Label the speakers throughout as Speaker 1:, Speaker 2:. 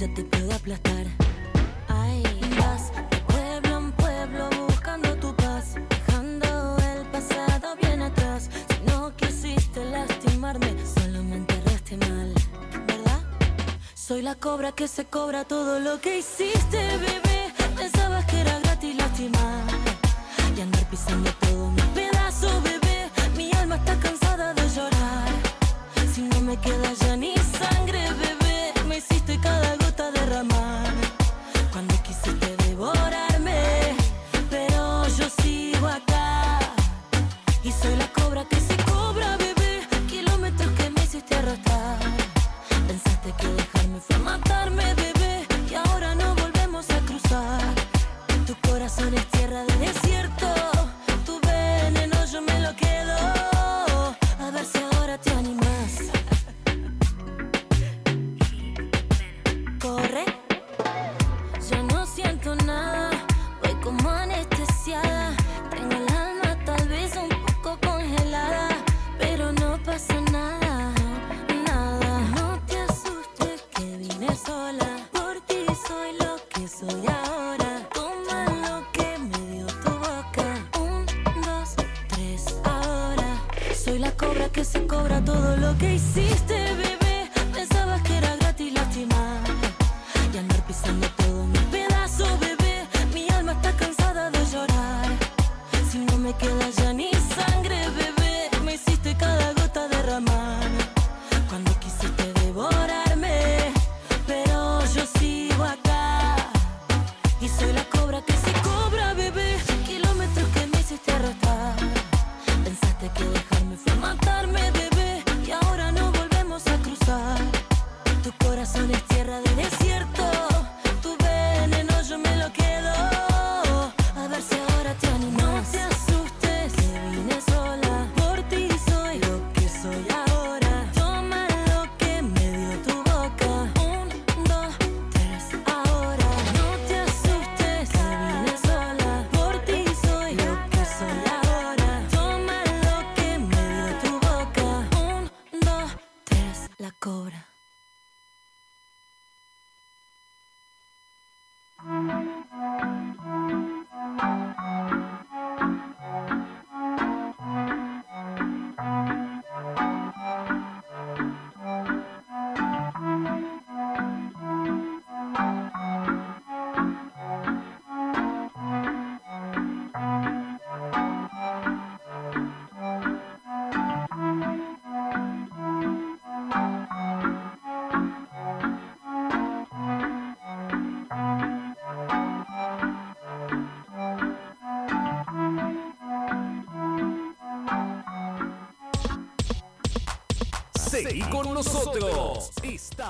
Speaker 1: ya te puedo aplastar. Ay, vas de pueblo en pueblo buscando tu paz, dejando el pasado bien atrás. Si no quisiste lastimarme, solo me enterraste mal, ¿verdad? Soy la cobra que se cobra todo lo que hiciste, bebé. Pensabas que era gratis lastimar y andar pisando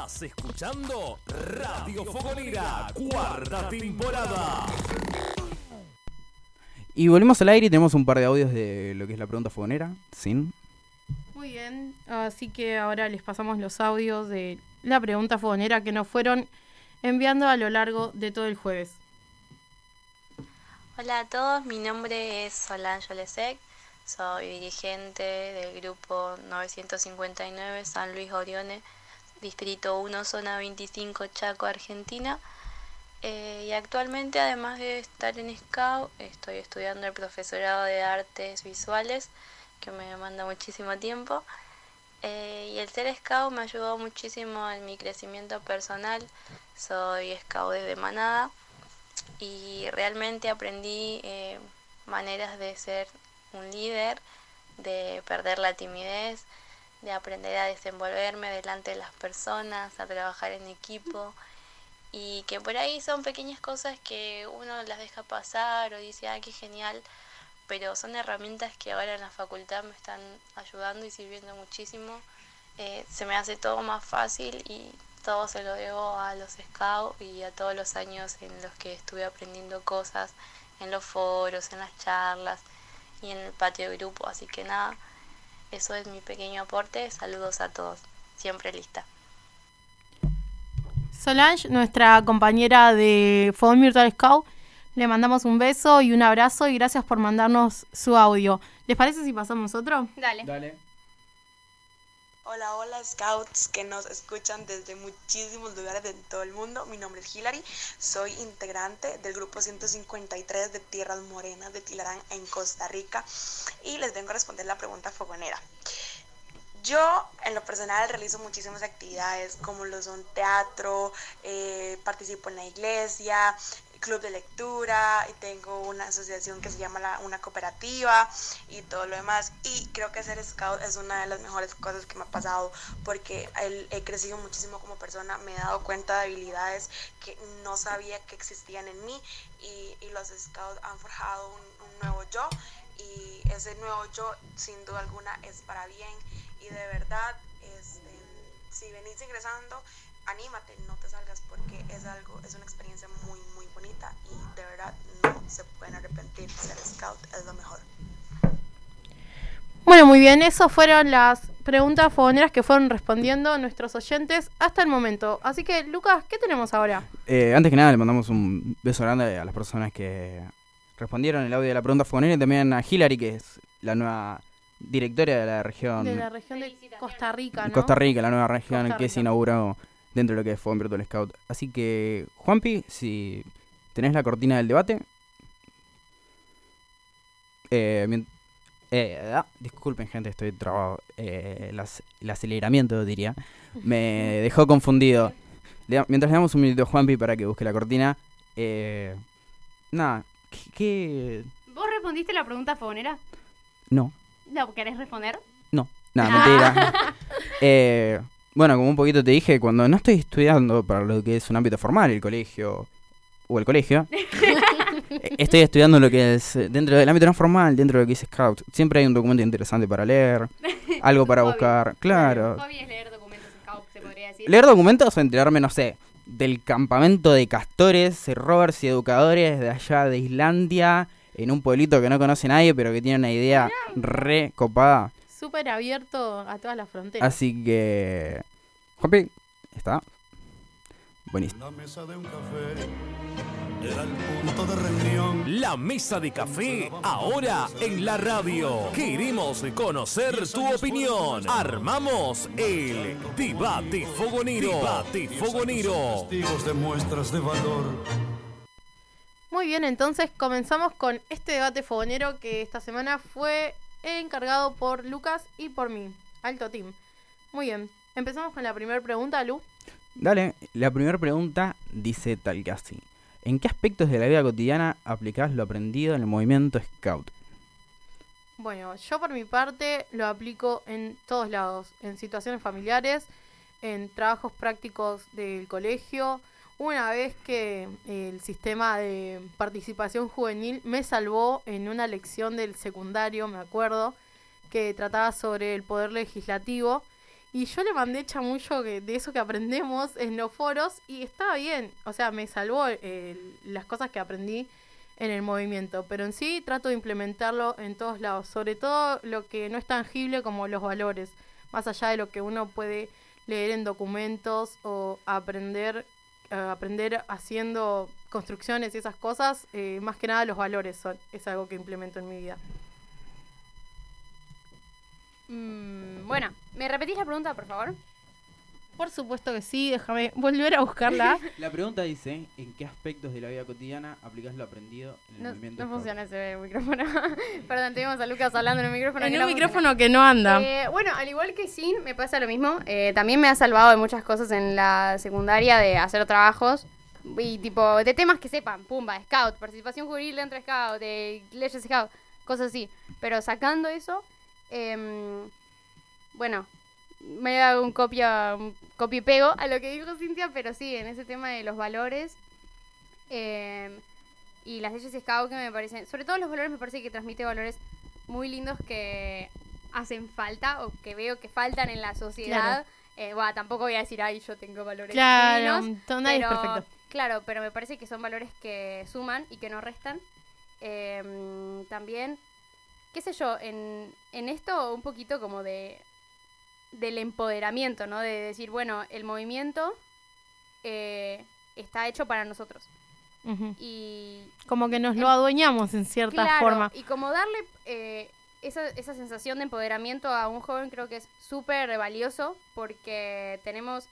Speaker 2: Estás escuchando Radio Fogonera, cuarta temporada.
Speaker 3: Y volvemos al aire y tenemos un par de audios de lo que es la pregunta fogonera. Sin.
Speaker 4: Muy bien, así que ahora les pasamos los audios de la pregunta fogonera que nos fueron enviando a lo largo de todo el jueves.
Speaker 5: Hola a todos, mi nombre es Solange Olesec, soy dirigente del grupo 959 San Luis Orione, Distrito 1, Zona 25, Chaco, Argentina. Eh, y actualmente, además de estar en SCAU, estoy estudiando el profesorado de artes visuales, que me demanda muchísimo tiempo. Eh, y el ser scout me ayudó muchísimo en mi crecimiento personal. Soy scout desde Manada y realmente aprendí eh, maneras de ser un líder, de perder la timidez, de aprender a desenvolverme delante de las personas, a trabajar en equipo y que por ahí son pequeñas cosas que uno las deja pasar o dice, ah, qué genial, pero son herramientas que ahora en la facultad me están ayudando y sirviendo muchísimo. Eh, se me hace todo más fácil y todo se lo debo a los scouts y a todos los años en los que estuve aprendiendo cosas en los foros, en las charlas y en el patio de grupo. Así que nada, eso es mi pequeño aporte. Saludos a todos. Siempre lista.
Speaker 4: Solange, nuestra compañera de Fogón Virtual Scout, le mandamos un beso y un abrazo y gracias por mandarnos su audio. ¿Les parece si pasamos otro?
Speaker 6: Dale.
Speaker 3: Dale.
Speaker 6: Hola, hola scouts que nos escuchan desde muchísimos lugares de todo el mundo. Mi nombre es Hilary, soy integrante del grupo 153 de Tierras Morenas de Tilarán en Costa Rica y les vengo a responder la pregunta fogonera. Yo en lo personal realizo muchísimas actividades como lo son teatro, eh, participo en la iglesia, club de lectura y tengo una asociación que se llama la, una cooperativa y todo lo demás. Y creo que ser scout es una de las mejores cosas que me ha pasado porque he crecido muchísimo como persona, me he dado cuenta de habilidades que no sabía que existían en mí y, y los scouts han forjado un, un nuevo yo y ese nuevo yo sin duda alguna es para bien y de verdad este, si venís ingresando anímate, no te salgas porque es algo, es una experiencia muy, muy bonita y de verdad no se pueden arrepentir. Ser scout es lo mejor.
Speaker 4: Bueno, muy bien, esas fueron las preguntas fogoneras que fueron respondiendo nuestros oyentes hasta el momento. Así que, Lucas, ¿qué tenemos ahora?
Speaker 3: Eh, antes que nada, le mandamos un beso grande a las personas que respondieron el audio de la pregunta fogonera y también a Hillary, que es la nueva directora de la región.
Speaker 4: De la región de Costa Rica, ¿no?
Speaker 3: Costa Rica, la nueva región que se inauguró dentro de lo que fue Virtual Scout. Así que, Juanpi, si tenés la cortina del debate. Eh, eh ah, disculpen, gente, estoy trabado. Eh, el, aceleramiento, diría. Me dejó confundido. mientras le damos un minuto a Juanpi para que busque la cortina. Eh, nada, ¿qué,
Speaker 7: ¿Vos respondiste la pregunta fogonera?
Speaker 3: No.
Speaker 7: ¿No querés responder?
Speaker 3: No, nada, mentira. eh, bueno, como un poquito te dije, cuando no estoy estudiando para lo que es un ámbito formal, el colegio o el colegio, eh, estoy estudiando lo que es eh, dentro del ámbito no formal, dentro de lo que es Scout. Siempre hay un documento interesante para leer, algo para buscar. Claro.
Speaker 7: es leer documentos Scout, se podría decir.
Speaker 3: Leer documentos o enterarme, no sé, del campamento de castores, rovers y educadores de allá de Islandia, en un pueblito que no conoce nadie, pero que tiene una idea re copada
Speaker 4: súper abierto a todas las fronteras.
Speaker 3: Así que. Juanpi, está. Buenísimo.
Speaker 2: La mesa de un café era el punto de reunión. La mesa de café ahora en la radio. Queremos conocer tu opinión. Armamos el debate fogonero. Debate fogonero. Testigos de muestras de valor.
Speaker 4: Muy bien, entonces comenzamos con este debate fogonero que esta semana fue encargado por Lucas y por mí. Alto team. Muy bien. Empezamos con la primera pregunta, Lu.
Speaker 3: Dale, la primera pregunta dice tal que así. ¿En qué aspectos de la vida cotidiana aplicás lo aprendido en el movimiento Scout?
Speaker 4: Bueno, yo por mi parte lo aplico en todos lados, en situaciones familiares, en trabajos prácticos del colegio, una vez que el sistema de participación juvenil me salvó en una lección del secundario, me acuerdo, que trataba sobre el poder legislativo. Y yo le mandé mucho de eso que aprendemos en los foros y estaba bien. O sea, me salvó eh, las cosas que aprendí en el movimiento. Pero en sí trato de implementarlo en todos lados. Sobre todo lo que no es tangible como los valores. Más allá de lo que uno puede leer en documentos o aprender eh, aprender haciendo construcciones y esas cosas, eh, más que nada los valores son, es algo que implemento en mi vida.
Speaker 7: Mm, bueno, ¿me repetís la pregunta, por favor?
Speaker 4: Por supuesto que sí, déjame volver a buscarla.
Speaker 3: La pregunta dice, ¿en qué aspectos de la vida cotidiana aplicas lo aprendido en el
Speaker 7: no,
Speaker 3: movimiento?
Speaker 7: No funciona ese micrófono. Perdón, tenemos a Lucas hablando en el micrófono.
Speaker 4: En un micrófono que no anda.
Speaker 7: Eh, bueno, al igual que Sin, me pasa lo mismo. Eh, también me ha salvado de muchas cosas en la secundaria de hacer trabajos y tipo de temas que sepan, pumba, scout, participación juvenil dentro de scout, de leyes scout, cosas así. Pero sacando eso, eh, bueno, me hago un copia, un copio y pego a lo que dijo Cintia, pero sí, en ese tema de los valores em, y las leyes Scout que me parecen, sobre todo los valores me parece que transmite valores muy lindos que hacen falta o que veo que faltan en la sociedad. Eh, bueno, tampoco voy a decir, ay, yo tengo valores
Speaker 4: claro,
Speaker 7: pero, Claro, pero me parece que son valores que suman y que no restan. Em, también, qué sé yo, en, en esto un poquito como de del empoderamiento, ¿no? De decir, bueno, el movimiento eh, está hecho para nosotros. Y
Speaker 4: como que nos lo adueñamos en cierta forma.
Speaker 7: Y como darle, eh, esa, esa sensación de empoderamiento a un joven creo que es súper valioso porque tenemos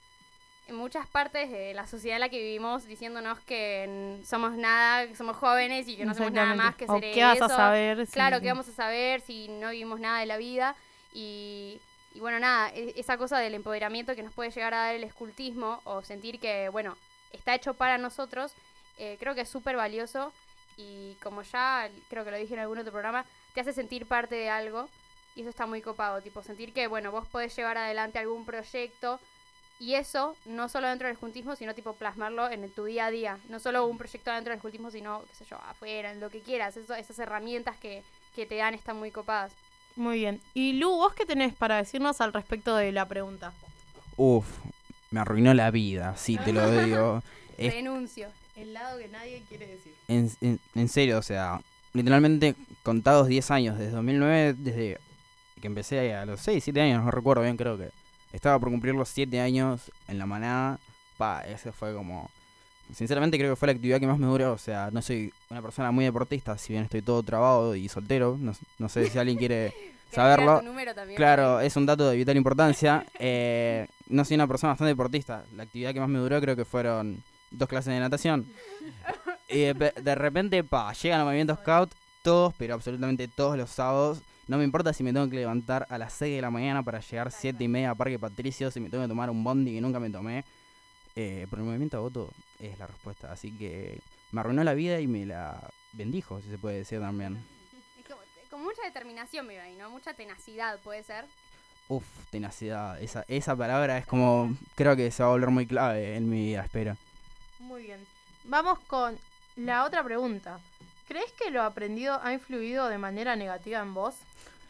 Speaker 7: en muchas partes de la sociedad en la que vivimos diciéndonos que somos nada, que somos jóvenes y que no somos nada más que
Speaker 4: O
Speaker 7: ser
Speaker 4: qué vas a saber si-
Speaker 7: Claro, ¿qué vamos a saber si no vivimos nada de la vida? Y, y bueno, nada, e- esa cosa del empoderamiento que nos puede llegar a dar el escultismo o sentir que, bueno, está hecho para nosotros, eh, creo que es súper valioso y como ya creo que lo dije en algún otro programa, te hace sentir parte de algo y eso está muy copado, tipo sentir que, bueno, vos podés llevar adelante algún proyecto y eso no solo dentro del escultismo, sino tipo plasmarlo en tu día a día, no solo un proyecto dentro del escultismo, sino, qué sé yo, afuera, en lo que quieras, eso, esas herramientas que, que te dan están muy copadas.
Speaker 4: Muy bien. Y Lu, ¿vos qué tenés para decirnos al respecto de la pregunta?
Speaker 3: Uf, me arruinó la vida, sí, te lo digo. Es-
Speaker 7: Renuncio.
Speaker 4: El lado que nadie quiere decir.
Speaker 3: en, en- en serio, o sea, literalmente contados 10 años, desde 2009, desde que empecé a los 6, 7 años, no recuerdo bien, creo que estaba por cumplir los 7 años en la manada, pa, ese fue como... Sinceramente creo que fue la actividad que más me duró, o sea, no soy una persona muy deportista, si bien estoy todo trabado y soltero, no, no sé si alguien quiere
Speaker 7: ¿Querés
Speaker 3: saberlo.
Speaker 7: también?
Speaker 3: Claro, es un dato de vital importancia. Eh, no soy una persona bastante deportista. La actividad que más me duró creo que fueron dos clases de natación. Y de, de repente, pa, llegan los movimientos scout, todos, pero absolutamente todos los sábados. No me importa si me tengo que levantar a las 6 de la mañana para llegar 7 y media a Parque Patricio, si me tengo que tomar un bondi que nunca me tomé. Eh, por el movimiento a voto es la respuesta. Así que me arruinó la vida y me la bendijo, si se puede decir también.
Speaker 7: Es como- con mucha determinación me ahí, ¿no? Mucha tenacidad, puede ser.
Speaker 3: Uf, tenacidad. Esa, esa palabra es como. Creo que se va a volver muy clave en mi vida, espero.
Speaker 4: Muy bien. Vamos con la otra pregunta. ¿Crees que lo aprendido ha influido de manera negativa en vos?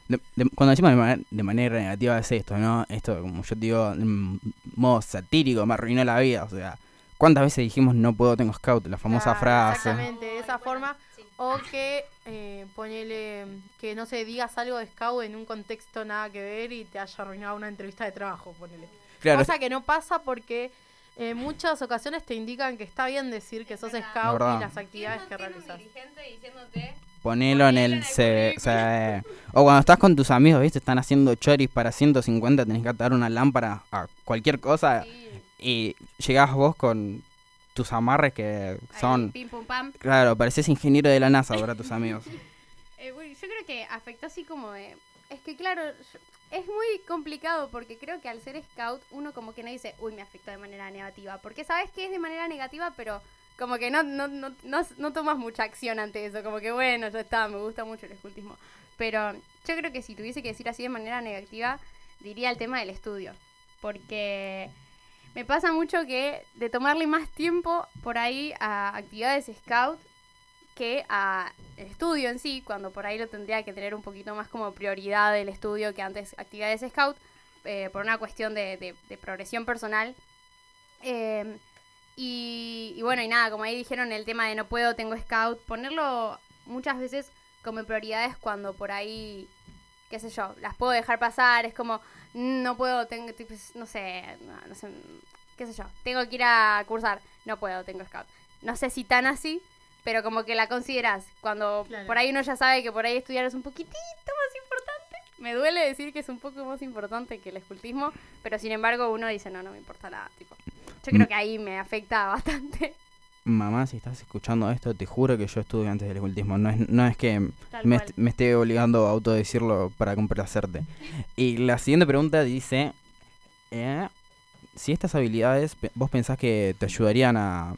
Speaker 3: De- de- cuando decimos de, manera- de manera negativa es esto, ¿no? Esto, como yo digo, en modo satírico, me arruinó la vida. O sea, ¿cuántas veces dijimos no puedo, tengo scout? La famosa frase.
Speaker 4: Exactamente, de esa forma. O que eh, ponele que no sé, digas algo de scout en un contexto nada que ver y te haya arruinado una entrevista de trabajo, ponele.
Speaker 3: Claro,
Speaker 4: Cosa que no pasa porque en muchas ocasiones te indican que está bien decir que sos scout y las actividades que realizas.
Speaker 7: dirigente diciéndote...
Speaker 3: ponelo en el CV. O, eh, cuando estás con tus amigos, ¿viste? Están haciendo choris para 150, tenés que atar una lámpara a cualquier cosa. Y llegás vos con tus amarres que son.
Speaker 7: Pim pum pam.
Speaker 3: Claro, pareces ingeniero de la NASA para tus amigos.
Speaker 7: Eh, bueno, yo creo que afectó así como de... Es que claro, es muy complicado porque creo que al ser scout uno como que no dice, uy, me afectó de manera negativa. Porque sabes que es de manera negativa, pero como que no, no, no, no, tomas mucha acción ante eso. Como que bueno, ya está, me gusta mucho el escultismo. Pero yo creo que si tuviese que decir así de manera negativa, diría el tema del estudio. Porque me pasa mucho que de tomarle más tiempo por ahí a actividades scout que a el estudio en sí, cuando por ahí lo tendría que tener un poquito más como prioridad el estudio que antes actividades scout, eh, por una cuestión de, de- de progresión personal. Eh, y, y bueno, y nada, como ahí dijeron el tema de no puedo, tengo scout, ponerlo muchas veces como prioridades cuando por ahí, qué sé yo, las puedo dejar pasar, es como, no puedo, tengo, no sé, no, no sé, qué sé yo, tengo que ir a cursar, no puedo, tengo scout. No sé si tan así, pero como que la consideras cuando
Speaker 4: Claro.
Speaker 7: por ahí uno ya sabe que por ahí estudiar es un poquitito más importante. Me duele decir que es un poco más importante que el escultismo, pero sin embargo uno dice, no, no me importa nada, tipo. Yo creo que ahí me afecta bastante.
Speaker 3: Mamá, si estás escuchando esto, te juro que yo estuve antes del escultismo. No es, no es que me, est- me esté obligando a autodecirlo para complacerte. Y la siguiente pregunta dice: eh, Si estas habilidades vos pensás que te ayudarían a.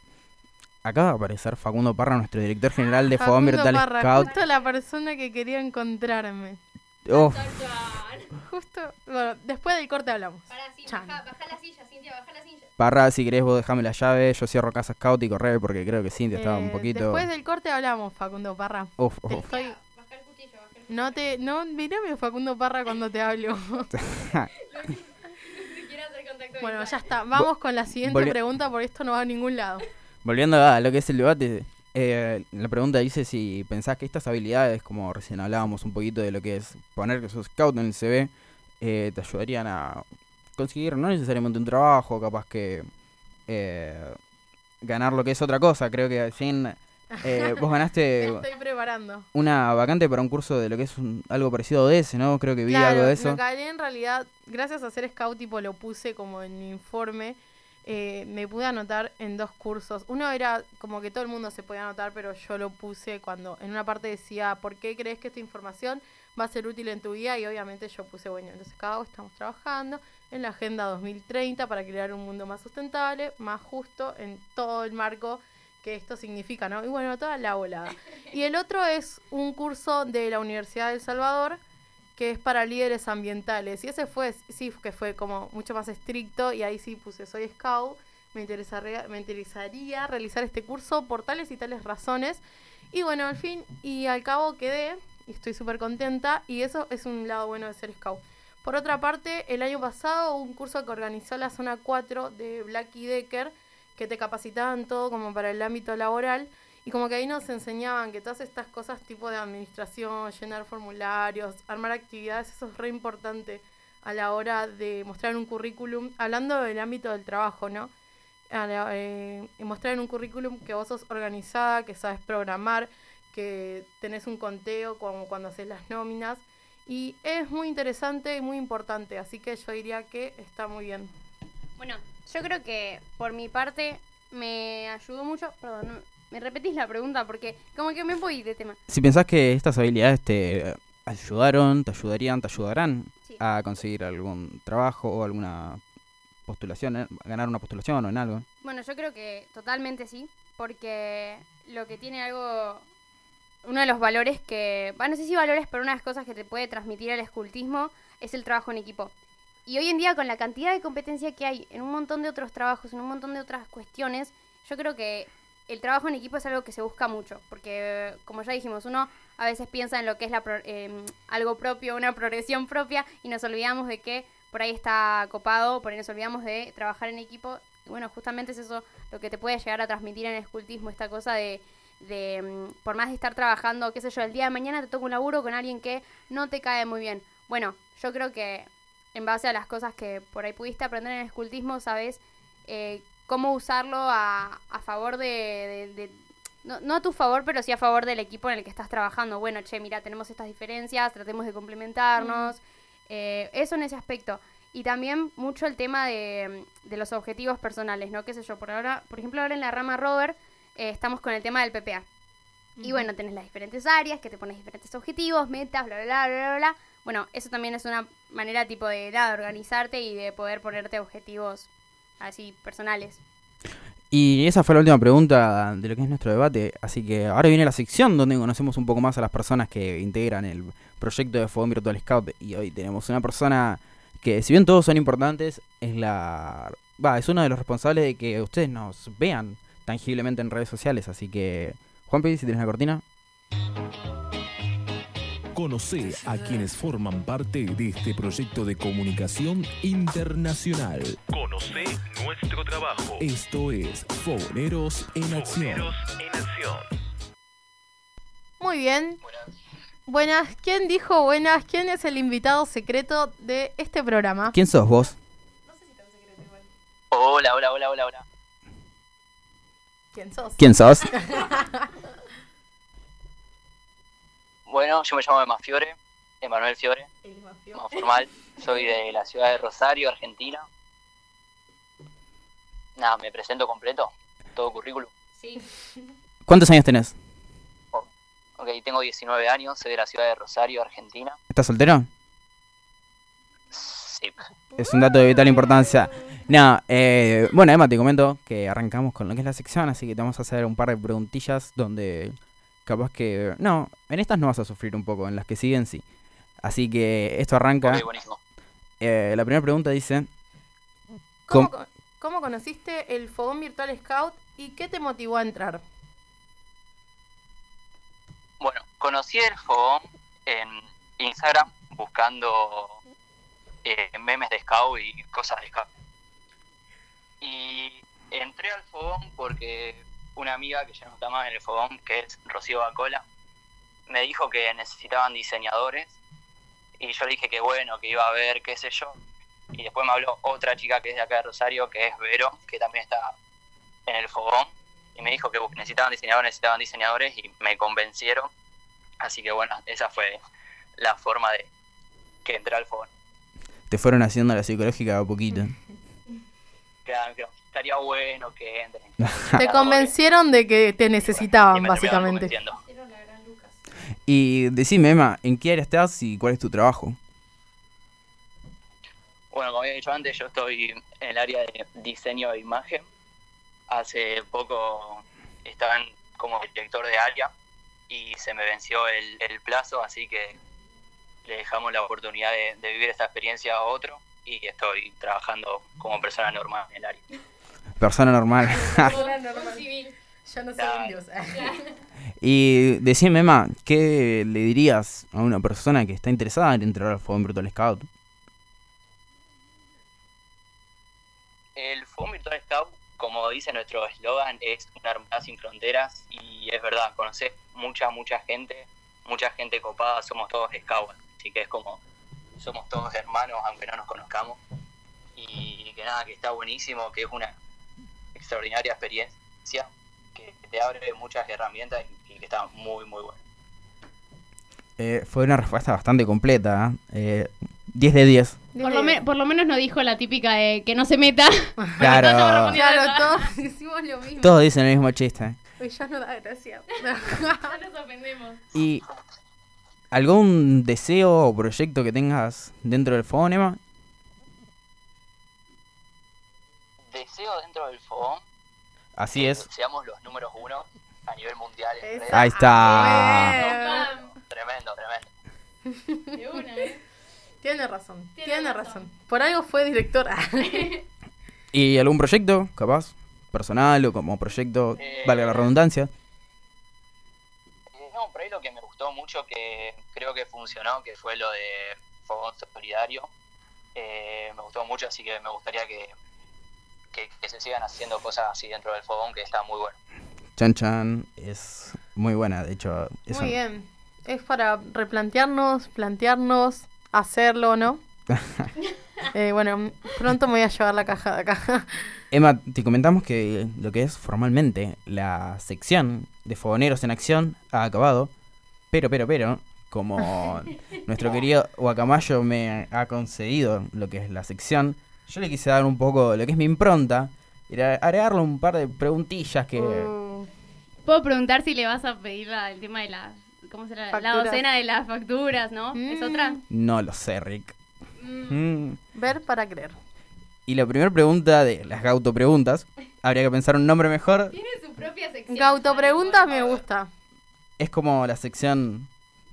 Speaker 3: Acaba de aparecer Facundo Parra, nuestro director general de Fogón
Speaker 4: Facundo
Speaker 3: Virtual
Speaker 4: Parra,
Speaker 3: Scout.
Speaker 4: justo la persona que quería encontrarme.
Speaker 3: Uf,
Speaker 4: Justo, bueno, después del corte hablamos.
Speaker 7: Pará, sí, baja, baja la silla, Cintia, baja la silla.
Speaker 3: Parra, si querés vos dejame la llave, yo cierro Casa Scout y correr porque creo que Cintia estaba un
Speaker 4: Eh,
Speaker 3: poquito...
Speaker 4: Después del corte hablamos, Facundo Parra.
Speaker 3: Uf, uf.
Speaker 4: estoy-
Speaker 7: Baja el cuchillo, baja el
Speaker 4: No te, no, mirame Facundo Parra cuando te hablo. bueno, ya está. Vamos con la siguiente pregunta porque esto no va a ningún lado.
Speaker 3: Volviendo a lo que es el debate, eh, la pregunta dice si pensás que estas habilidades, como recién hablábamos un poquito de lo que es poner que sos scout en el CV, eh, te ayudarían a conseguir no necesariamente un trabajo, capaz que eh, ganar lo que es otra cosa. Creo que sin Eh, vos ganaste
Speaker 4: Estoy preparando.
Speaker 3: una vacante para un curso de lo que es un- algo parecido a ODS, ¿no? Creo que vi
Speaker 4: Claro,
Speaker 3: algo de eso.
Speaker 4: Me en realidad, gracias a ser scout, tipo lo puse como en mi informe. eh, me pude anotar en dos cursos. Uno era como que todo el mundo se podía anotar, pero yo lo puse cuando en una parte decía, ¿por qué crees que esta información va a ser útil en tu vida? Y obviamente yo puse, bueno, entonces cada estamos trabajando en la Agenda 2030 para crear un mundo más sustentable, más justo en todo el marco que esto significa, ¿no? Y bueno, toda la volada. Y el otro es un curso de la Universidad de El Salvador que es para líderes ambientales. Y ese fue, sí, que fue como mucho más estricto y ahí sí puse, soy scout, me interesaría, me interesaría realizar este curso por tales y tales razones. Y bueno, al fin y al cabo quedé y estoy súper contenta y eso es un lado bueno de ser scout. Por otra parte, el año pasado hubo un curso que organizó la zona 4 de Black y Decker que te capacitaban todo como para el ámbito laboral y como que ahí nos enseñaban que todas estas cosas tipo de administración, llenar formularios, armar actividades, eso es re importante a la hora de mostrar un currículum, hablando del ámbito del trabajo, ¿no? Eh, mostrar en un currículum que vos sos organizada, que sabes programar, que tenés un conteo como cuando haces las nóminas. Y es muy interesante y muy importante, así que yo diría que está muy bien.
Speaker 7: Bueno, yo creo que por mi parte me ayudó mucho. Perdón, me repetís la pregunta porque como que me voy de tema.
Speaker 3: Si pensás que estas habilidades te ayudaron, te ayudarían, te ayudarán
Speaker 7: Sí.
Speaker 3: a conseguir algún trabajo o alguna postulación, eh, ganar una postulación o en algo.
Speaker 7: Bueno, yo creo que totalmente sí, porque lo que tiene algo, uno de los valores que, bueno, no sé si valores, pero una de las cosas que te puede transmitir el escultismo es el trabajo en equipo. Y hoy en día con la cantidad de competencia que hay en un montón de otros trabajos, en un montón de otras cuestiones, yo creo que el trabajo en equipo es algo que se busca mucho, porque como ya dijimos, uno a veces piensa en lo que es la pro- em, algo propio, una progresión propia, y nos olvidamos de que por ahí está copado, por ahí nos olvidamos de trabajar en equipo. Y bueno, justamente es eso lo que te puede llegar a transmitir en el escultismo, esta cosa de, de mm, por más de estar trabajando, qué sé yo, el día de mañana te toca un laburo con alguien que no te cae muy bien. Bueno, yo creo que en base a las cosas que por ahí pudiste aprender en el escultismo, sabes eh, cómo usarlo a, a favor de... de- de- no, no a tu favor, pero sí a favor del equipo en el que estás trabajando. Bueno, che, mira, tenemos estas diferencias, tratemos de complementarnos. Eh, eso en ese aspecto. Y también mucho el tema de, de los objetivos personales, ¿no? Qué sé yo, por ahora, por ejemplo, ahora en la rama Rover eh, estamos con el tema del PPA. Y bueno, tenés las diferentes áreas que te pones diferentes objetivos, metas, bla, bla, bla, bla, bla, bla. Bueno, eso también es una manera tipo de, nada, de organizarte y de poder ponerte objetivos así personales.
Speaker 3: Y esa fue la última pregunta de lo que es nuestro debate, así que ahora viene la sección donde conocemos un poco más a las personas que integran el proyecto de Fogón Virtual Scout y hoy tenemos una persona que si bien todos son importantes, es la va, es uno de los responsables de que ustedes nos vean tangiblemente en redes sociales, así que Juanpi, si tienes la cortina.
Speaker 2: Conoce a quienes forman parte de este proyecto de comunicación internacional. Conoce nuestro trabajo. Esto es Fogoneros en Acción.
Speaker 4: Muy bien. Buenas, ¿quién dijo buenas? ¿Quién es el invitado secreto de este programa?
Speaker 3: ¿Quién sos vos?
Speaker 8: Hola, hola, hola, hola, hola.
Speaker 4: ¿Quién sos?
Speaker 3: ¿Quién sos?
Speaker 8: Bueno, yo me llamo Emma Fiore, Emanuel Fiore, más formal. Soy de la ciudad de Rosario, Argentina. Nada, me presento completo, todo currículum.
Speaker 7: Sí.
Speaker 3: ¿Cuántos años tenés?
Speaker 8: Ok, tengo 19 años, soy de la ciudad de Rosario, Argentina.
Speaker 3: ¿Estás soltero?
Speaker 8: Sí.
Speaker 3: Es un dato de vital importancia. No, eh, bueno, Emma, te comento que arrancamos con lo que es la sección, así que te vamos a hacer un par de preguntillas donde capaz que... No, en estas no vas a sufrir un poco, en las que siguen sí. Así que esto arranca...
Speaker 8: Ok, buenísimo.
Speaker 3: Eh, la primera pregunta dice...
Speaker 4: ¿Cómo,
Speaker 3: ¿Cómo-
Speaker 4: co- cómo conociste el Fogón Virtual Scout y qué te motivó a entrar?
Speaker 8: Bueno, conocí el fogón en Instagram buscando eh, memes de Scout y cosas de Scout. Y entré al fogón porque una amiga que ya no está más en el fogón, que es Rocío Bacola, me dijo que necesitaban diseñadores y yo le dije que bueno, que iba a ver, qué sé yo. Y después me habló otra chica que es de acá de Rosario, que es Vero, que también está en el fogón. y me dijo que necesitaban diseñadores, necesitaban diseñadores y me convencieron. Así que bueno, esa fue la forma de que entré al fogón.
Speaker 3: Te fueron haciendo la psicológica a poquito.
Speaker 8: Claro, claro, estaría bueno que entren.
Speaker 4: Te convencieron de que te necesitaban, básicamente.
Speaker 3: Y decime, Emma, ¿en qué área estás y cuál es tu trabajo?
Speaker 8: Bueno, como había dicho antes, yo estoy en el área de diseño de imagen. Hace poco estaba como director de área y se me venció el, el plazo, así que le dejamos la oportunidad de, de vivir esta experiencia a otro y estoy trabajando como persona normal en el área.
Speaker 3: Persona normal.
Speaker 4: Ya no
Speaker 8: soy un
Speaker 4: dios.
Speaker 3: y decime, Emma, ¿qué le dirías a una persona que está interesada en entrar al Fogón Virtual Scout?
Speaker 8: El Fogón Virtual Scout, como dice nuestro eslogan, es una hermandad sin fronteras y es verdad, conoces mucha, mucha gente, mucha gente copada, somos todos scouts, así que es como, somos todos hermanos aunque no nos conozcamos y que nada, que está buenísimo, que es una extraordinaria experiencia, que te abre muchas herramientas y, que está muy, muy bueno.
Speaker 3: Eh, fue una respuesta bastante completa. ¿eh? Eh, 10 de 10.
Speaker 7: Por lo, me- por lo menos no dijo la típica de que no se meta.
Speaker 3: Claro.
Speaker 4: Claro, todos hicimos lo mismo.
Speaker 3: Todos dicen el mismo chiste.
Speaker 4: Pues ya no da gracia.
Speaker 7: Ya nos ofendemos.
Speaker 3: ¿Y algún deseo o proyecto que tengas dentro del Fogón, Emma?
Speaker 8: Deseo dentro del fogón
Speaker 3: Así
Speaker 8: que
Speaker 3: es.
Speaker 8: seamos los números uno a nivel mundial. en.
Speaker 3: Ahí está.
Speaker 8: Tremendo, tremendo.
Speaker 7: De una, ¿eh?
Speaker 4: Tiene razón,
Speaker 7: Tiene
Speaker 4: tiene,
Speaker 7: razón.
Speaker 4: razón. Por algo fue directora.
Speaker 3: ¿Y algún proyecto, capaz? Personal o como proyecto,
Speaker 8: Eh,
Speaker 3: valga la redundancia.
Speaker 8: No, por ahí lo que me gustó mucho, que creo que funcionó, que fue lo de Fogón Solidario. Eh, me gustó mucho, así que me gustaría que, que, que se sigan haciendo cosas así dentro del Fogón, que está muy bueno.
Speaker 3: Chan Chan es muy buena, de hecho. es
Speaker 4: Muy
Speaker 3: un-
Speaker 4: bien. Es para replantearnos, plantearnos, hacerlo, ¿no? Eh, bueno, pronto me voy a llevar la caja de acá.
Speaker 3: Emma, te comentamos que lo que es formalmente la sección de Fogoneros en Acción ha acabado. Pero, pero, pero, como nuestro querido Guacamayo me ha concedido lo que es la sección, yo le quise dar un poco lo que es mi impronta y a- agregarle un par de preguntillas que...
Speaker 4: Uh,
Speaker 7: Puedo preguntar si le vas a pedir la- el tema de la. ¿Cómo será? La docena de las facturas, ¿no? ¿Es
Speaker 4: Mm.
Speaker 7: otra?
Speaker 3: No lo sé, Rick. Mm.
Speaker 4: ver para creer.
Speaker 3: Y la primera pregunta de las Gauto Preguntas, habría que pensar un nombre mejor,
Speaker 7: Tiene su propia sección.
Speaker 4: Gauto preguntas me gusta.
Speaker 3: es como la sección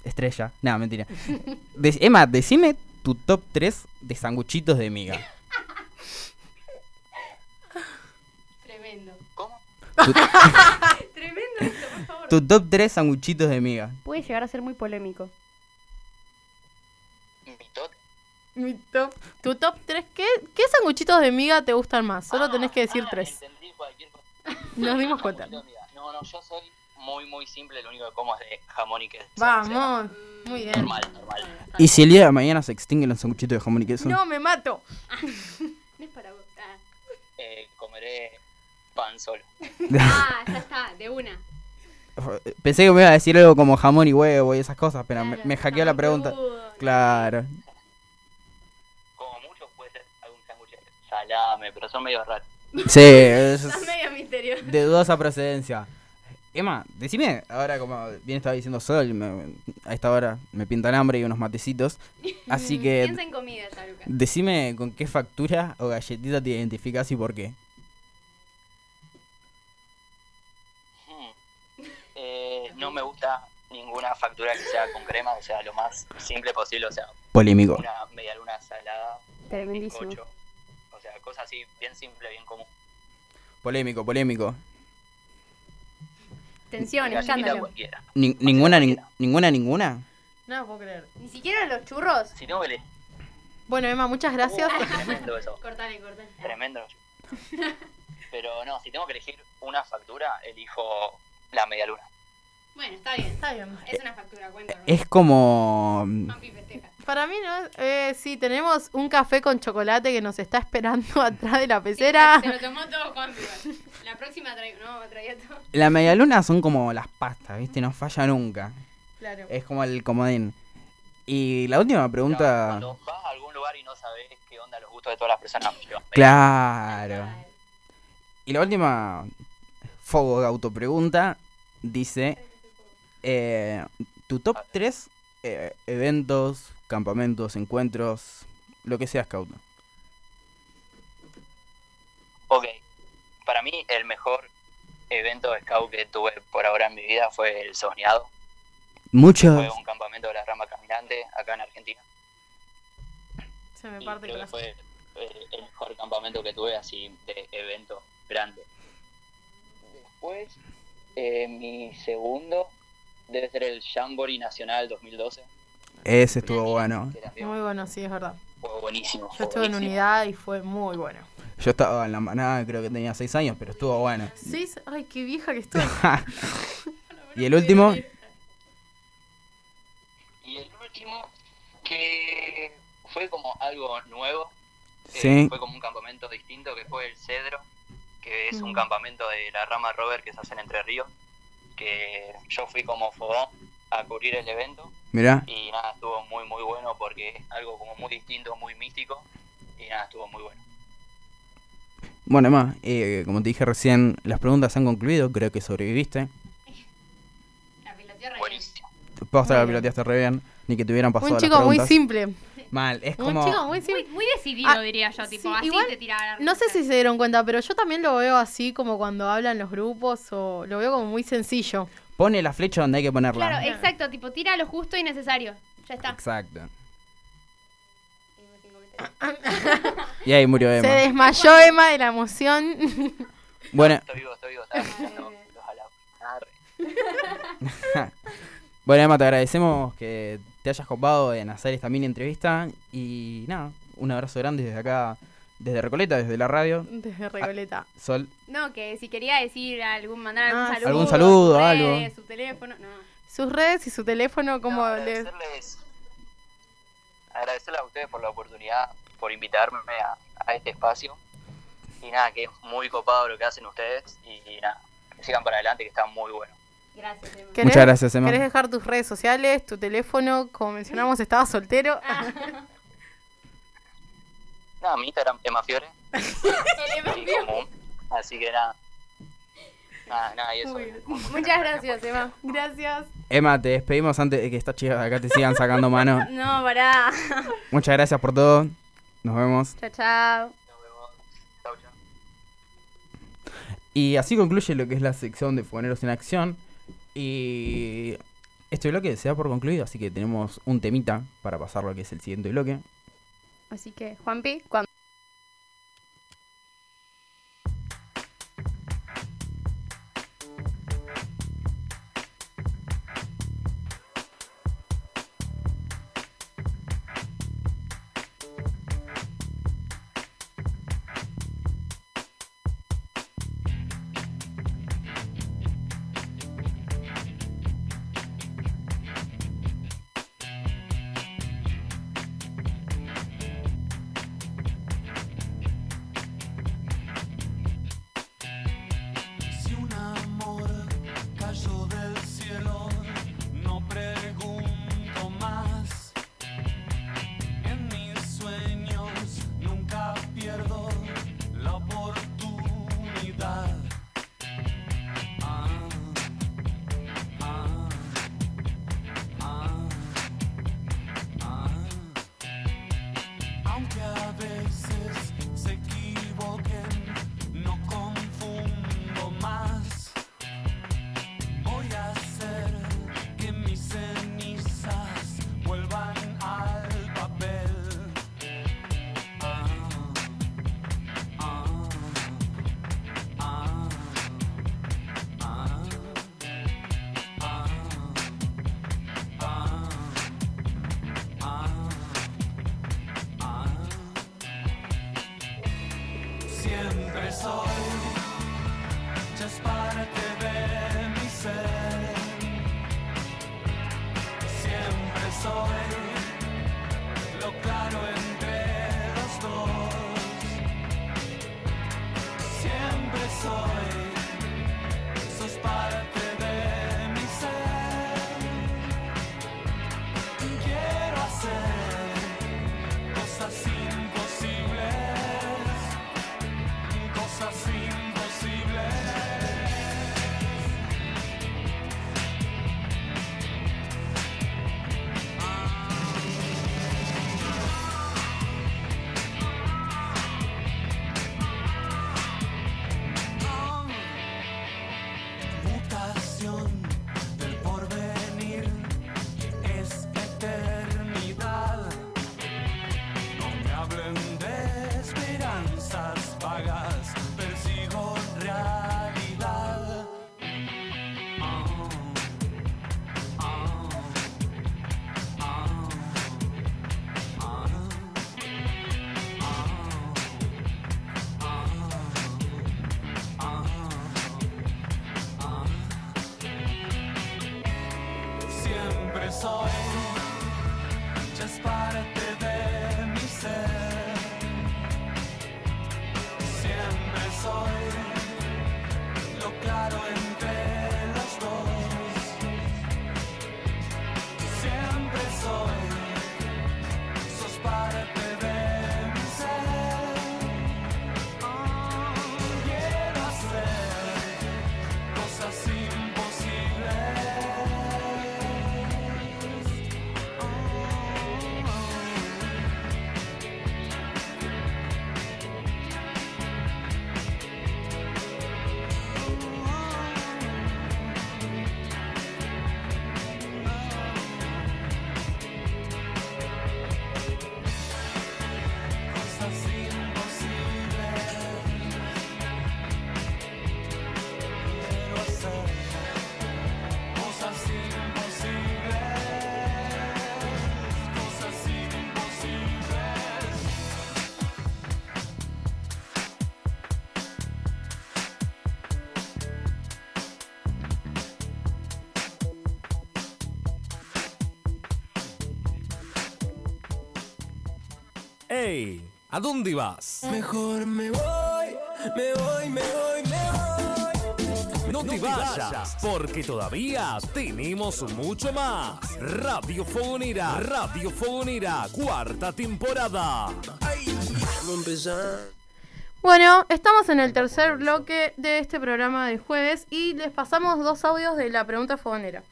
Speaker 3: estrella. No, mentira. De- Emma, decime tu top 3 de sanguchitos de miga.
Speaker 7: Tremendo.
Speaker 8: ¿Cómo?
Speaker 3: Tu,
Speaker 7: Tremendo esto, por favor.
Speaker 3: tu top 3 sanguchitos de miga.
Speaker 7: Puede llegar a ser muy polémico.
Speaker 8: Mi
Speaker 4: Mi top. Tu top 3. ¿Qué, ¿Qué sanguchitos de miga te gustan más? Solo
Speaker 8: Ah,
Speaker 4: tenés que decir
Speaker 8: ah,
Speaker 4: 3.
Speaker 8: entendí cualquier cosa.
Speaker 4: Nos dimos cuenta.
Speaker 8: No, no, yo soy muy, muy simple, lo único que como es de jamón y queso. O
Speaker 4: Vamos.
Speaker 8: sea,
Speaker 4: Muy bien.
Speaker 8: normal, normal.
Speaker 3: ¿Y si el día de mañana se extinguen los sanguchitos de jamón y queso?
Speaker 4: No, me mato.
Speaker 7: No es para vos. Ah.
Speaker 8: Eh, comeré pan solo.
Speaker 7: Ah, ya está, de una.
Speaker 3: Pensé que me iba a decir algo como jamón y huevo y esas cosas, pero me,
Speaker 7: Claro,
Speaker 3: me hackeó la pregunta.
Speaker 7: crudo,
Speaker 3: Claro.
Speaker 8: Como mucho puede ser algún sándwich de salame, pero son medio raros.
Speaker 3: Sí, es
Speaker 7: Está medio misterioso.
Speaker 3: de dudosa procedencia. Emma, decime, ahora como bien estaba diciendo Sol, me- a esta hora me pintan hambre y unos matecitos. Así que
Speaker 7: Piensa en comida ya, Lucas.
Speaker 3: decime con qué factura o galletita te identificas y por qué.
Speaker 8: Hmm. Eh, no me gusta ninguna factura que sea con crema, o sea, lo más simple posible, o sea,
Speaker 3: Polémico.
Speaker 8: una media luna salada,
Speaker 7: Tremendísimo.
Speaker 8: bizcocho, cosas así, bien simple, bien común.
Speaker 3: Polémico, polémico.
Speaker 7: Tensión, escándalo.
Speaker 3: Ni- ninguna, nin- ninguna, ninguna.
Speaker 4: No puedo creer.
Speaker 7: Ni siquiera los churros.
Speaker 8: Si que elegir,
Speaker 4: Bueno, Emma, muchas gracias.
Speaker 8: Uh, tremendo eso,
Speaker 7: Cortale, cortale.
Speaker 8: tremendo. Pero no, si tengo que elegir una factura, elijo la media luna.
Speaker 7: Bueno, está bien.
Speaker 4: Está bien.
Speaker 7: Es una factura, cuéntalo.
Speaker 3: Es como...
Speaker 7: Juanpi festeja.
Speaker 4: Para mí no. Eh, sí, tenemos un café con chocolate que nos está esperando atrás de la pecera.
Speaker 7: Se lo tomó todo Juan igual. La próxima traigo, no, traía todo.
Speaker 3: La medialuna son como las pastas, ¿viste? No falla nunca.
Speaker 4: Claro.
Speaker 3: Es como el comodín. Y la última pregunta.
Speaker 8: Cuando vas a algún lugar y no sabes qué onda los gustos de todas las personas.
Speaker 3: Claro. Y la última Fogo de autopregunta dice: eh, Tu top 3 eventos, campamentos, encuentros, lo que sea scout.
Speaker 8: Ok, para mí el mejor evento de scout que tuve por ahora en mi vida fue el Soñado.
Speaker 3: Muchos.
Speaker 8: Fue un campamento de la rama caminante acá en Argentina.
Speaker 4: Se me
Speaker 8: Y
Speaker 4: parte el
Speaker 8: creo que fue el mejor campamento que tuve así de evento grande. Después, eh, mi segundo debe ser el Jamboree Nacional 2012.
Speaker 3: Ese estuvo bueno.
Speaker 4: Muy bueno, sí, es verdad.
Speaker 8: fue buenísimo.
Speaker 4: Yo estuve en unidad y fue muy bueno.
Speaker 3: Yo estaba en la manada, creo que tenía 6 años, pero estuvo bueno.
Speaker 4: Sí, ay, qué vieja que estoy.
Speaker 3: y el último,
Speaker 8: Y el último, que fue como algo nuevo, eh,
Speaker 3: Sí.
Speaker 8: fue como un campamento distinto, que fue el Cedro, que es un
Speaker 4: Mm.
Speaker 8: campamento de la rama Rover que se hace en Entre Ríos, que yo fui como fogón a cubrir el evento
Speaker 3: mirá.
Speaker 8: y nada, estuvo muy muy bueno porque es algo como muy distinto, muy místico y nada, estuvo muy bueno.
Speaker 3: Bueno, Emma, eh, como te dije recién, las preguntas han concluido, creo que sobreviviste.
Speaker 7: La piloteó re
Speaker 8: Buenísimo.
Speaker 3: Posta la
Speaker 4: bien.
Speaker 3: piloteaste re bien, ni que te hubieran pasado
Speaker 4: Un
Speaker 3: las
Speaker 4: chico muy simple.
Speaker 3: Mal, es
Speaker 4: Un
Speaker 3: como...
Speaker 4: chico muy simple.
Speaker 7: muy decidido,
Speaker 4: Ah,
Speaker 7: diría yo, tipo,
Speaker 4: sí,
Speaker 7: así
Speaker 4: igual,
Speaker 7: te tiraba la
Speaker 4: No sé si se dieron cuenta, pero yo también lo veo así como cuando hablan los grupos o lo veo como muy sencillo.
Speaker 3: Pone la flecha donde hay que ponerla.
Speaker 7: Claro, exacto, tipo, tira lo justo y necesario. Ya está.
Speaker 3: Exacto. Y ahí murió
Speaker 4: Se
Speaker 3: Emma.
Speaker 4: desmayó Emma de la emoción.
Speaker 3: Bueno,
Speaker 8: Estoy vivo, estoy vivo. Arre.
Speaker 3: bueno, Emma, te agradecemos que te hayas copado en hacer esta mini entrevista. Y nada, un abrazo grande desde acá, desde Recoleta, desde la radio.
Speaker 4: Desde Recoleta.
Speaker 3: Sol,
Speaker 7: No, que si quería decir algún, mandar algún
Speaker 4: Ah,
Speaker 7: saludo.
Speaker 3: Algún saludo,
Speaker 7: sus
Speaker 3: algo.
Speaker 7: redes, Su teléfono, no.
Speaker 4: Sus redes y su teléfono, como
Speaker 8: No,
Speaker 4: les...
Speaker 8: agradecerles, agradecerles a ustedes por la oportunidad, por invitarme a, a este espacio. Y nada, que es muy copado lo que hacen ustedes. Y, nada, que sigan para adelante, que está muy bueno.
Speaker 7: Gracias, Emma.
Speaker 4: ¿Querés-
Speaker 3: Muchas gracias, Emma.
Speaker 4: ¿Querés dejar tus redes sociales, tu teléfono? Como mencionamos, estabas soltero.
Speaker 8: Nada, mi Instagram es Fiore,
Speaker 7: El
Speaker 8: y común. Así que nada. Nada, nada, y eso.
Speaker 7: Muchas gracias, Emma.
Speaker 4: Gracias.
Speaker 3: Emma, te despedimos antes de que estas chicas de acá te sigan sacando mano.
Speaker 7: No, pará.
Speaker 3: Muchas gracias por todo. Nos vemos.
Speaker 7: Chao, chao.
Speaker 8: Nos vemos. Chau, chau.
Speaker 3: Y así concluye lo que es la sección de Fogoneros en Acción. Y este bloque se da por concluido, así que tenemos un temita para pasar lo que es el siguiente bloque.
Speaker 7: Así que, Juanpi, cuando...
Speaker 9: soy,
Speaker 2: ¿A dónde vas?
Speaker 9: Mejor me voy, me voy, me voy, me voy.
Speaker 2: No te vayas, porque todavía tenemos mucho más. Radio Fogonera, Radio Fogonera, cuarta temporada.
Speaker 9: Vamos a empezar.
Speaker 4: Bueno, estamos en el tercer bloque de este programa del jueves y les pasamos dos audios de la pregunta fogonera.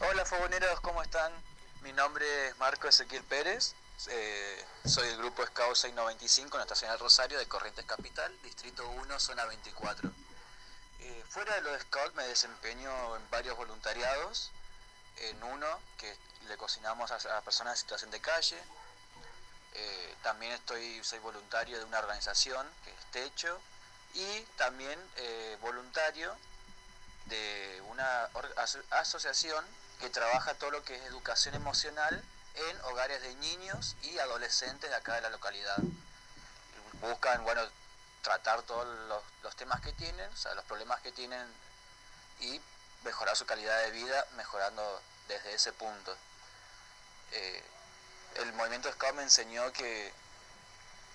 Speaker 10: Hola fogoneros, ¿cómo están? Mi nombre es Marco Ezequiel Pérez, eh, soy del grupo Scout 695 en la Estacional Rosario de Corrientes Capital, Distrito 1, Zona 24. Eh, fuera de lo de Scout me desempeño en varios voluntariados, en uno que le cocinamos a, personas en situación de calle, eh, también estoy, soy voluntario de una organización que es Techo. Y también voluntario de una asociación que trabaja todo lo que es educación emocional en hogares de niños y adolescentes de acá de la localidad. Buscan, bueno, tratar todos los, temas que tienen, o sea, los problemas que tienen y mejorar su calidad de vida mejorando desde ese punto. Eh, el movimiento Scout me enseñó que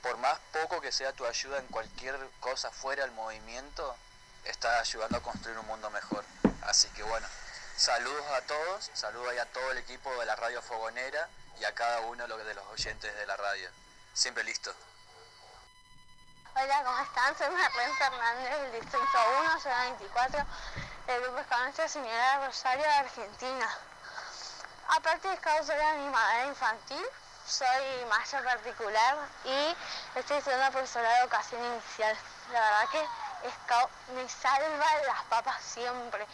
Speaker 10: por más poco que sea tu ayuda en cualquier cosa fuera del movimiento, está ayudando a construir un mundo mejor. Así que bueno, saludos a todos, saludos a todo el equipo de la radio Fogonera y a cada uno de los de oyentes de la radio. Siempre listo.
Speaker 11: Hola, ¿cómo están? Soy Marlene Fernández del Distrito 1, Ciudad 24, del Grupo Nuestra Señora de Rosario de Argentina. Aparte de Scout, soy animadora infantil, soy maestra particular y estoy estudiando profesora de educación inicial. La verdad que Scout me salva las papas siempre.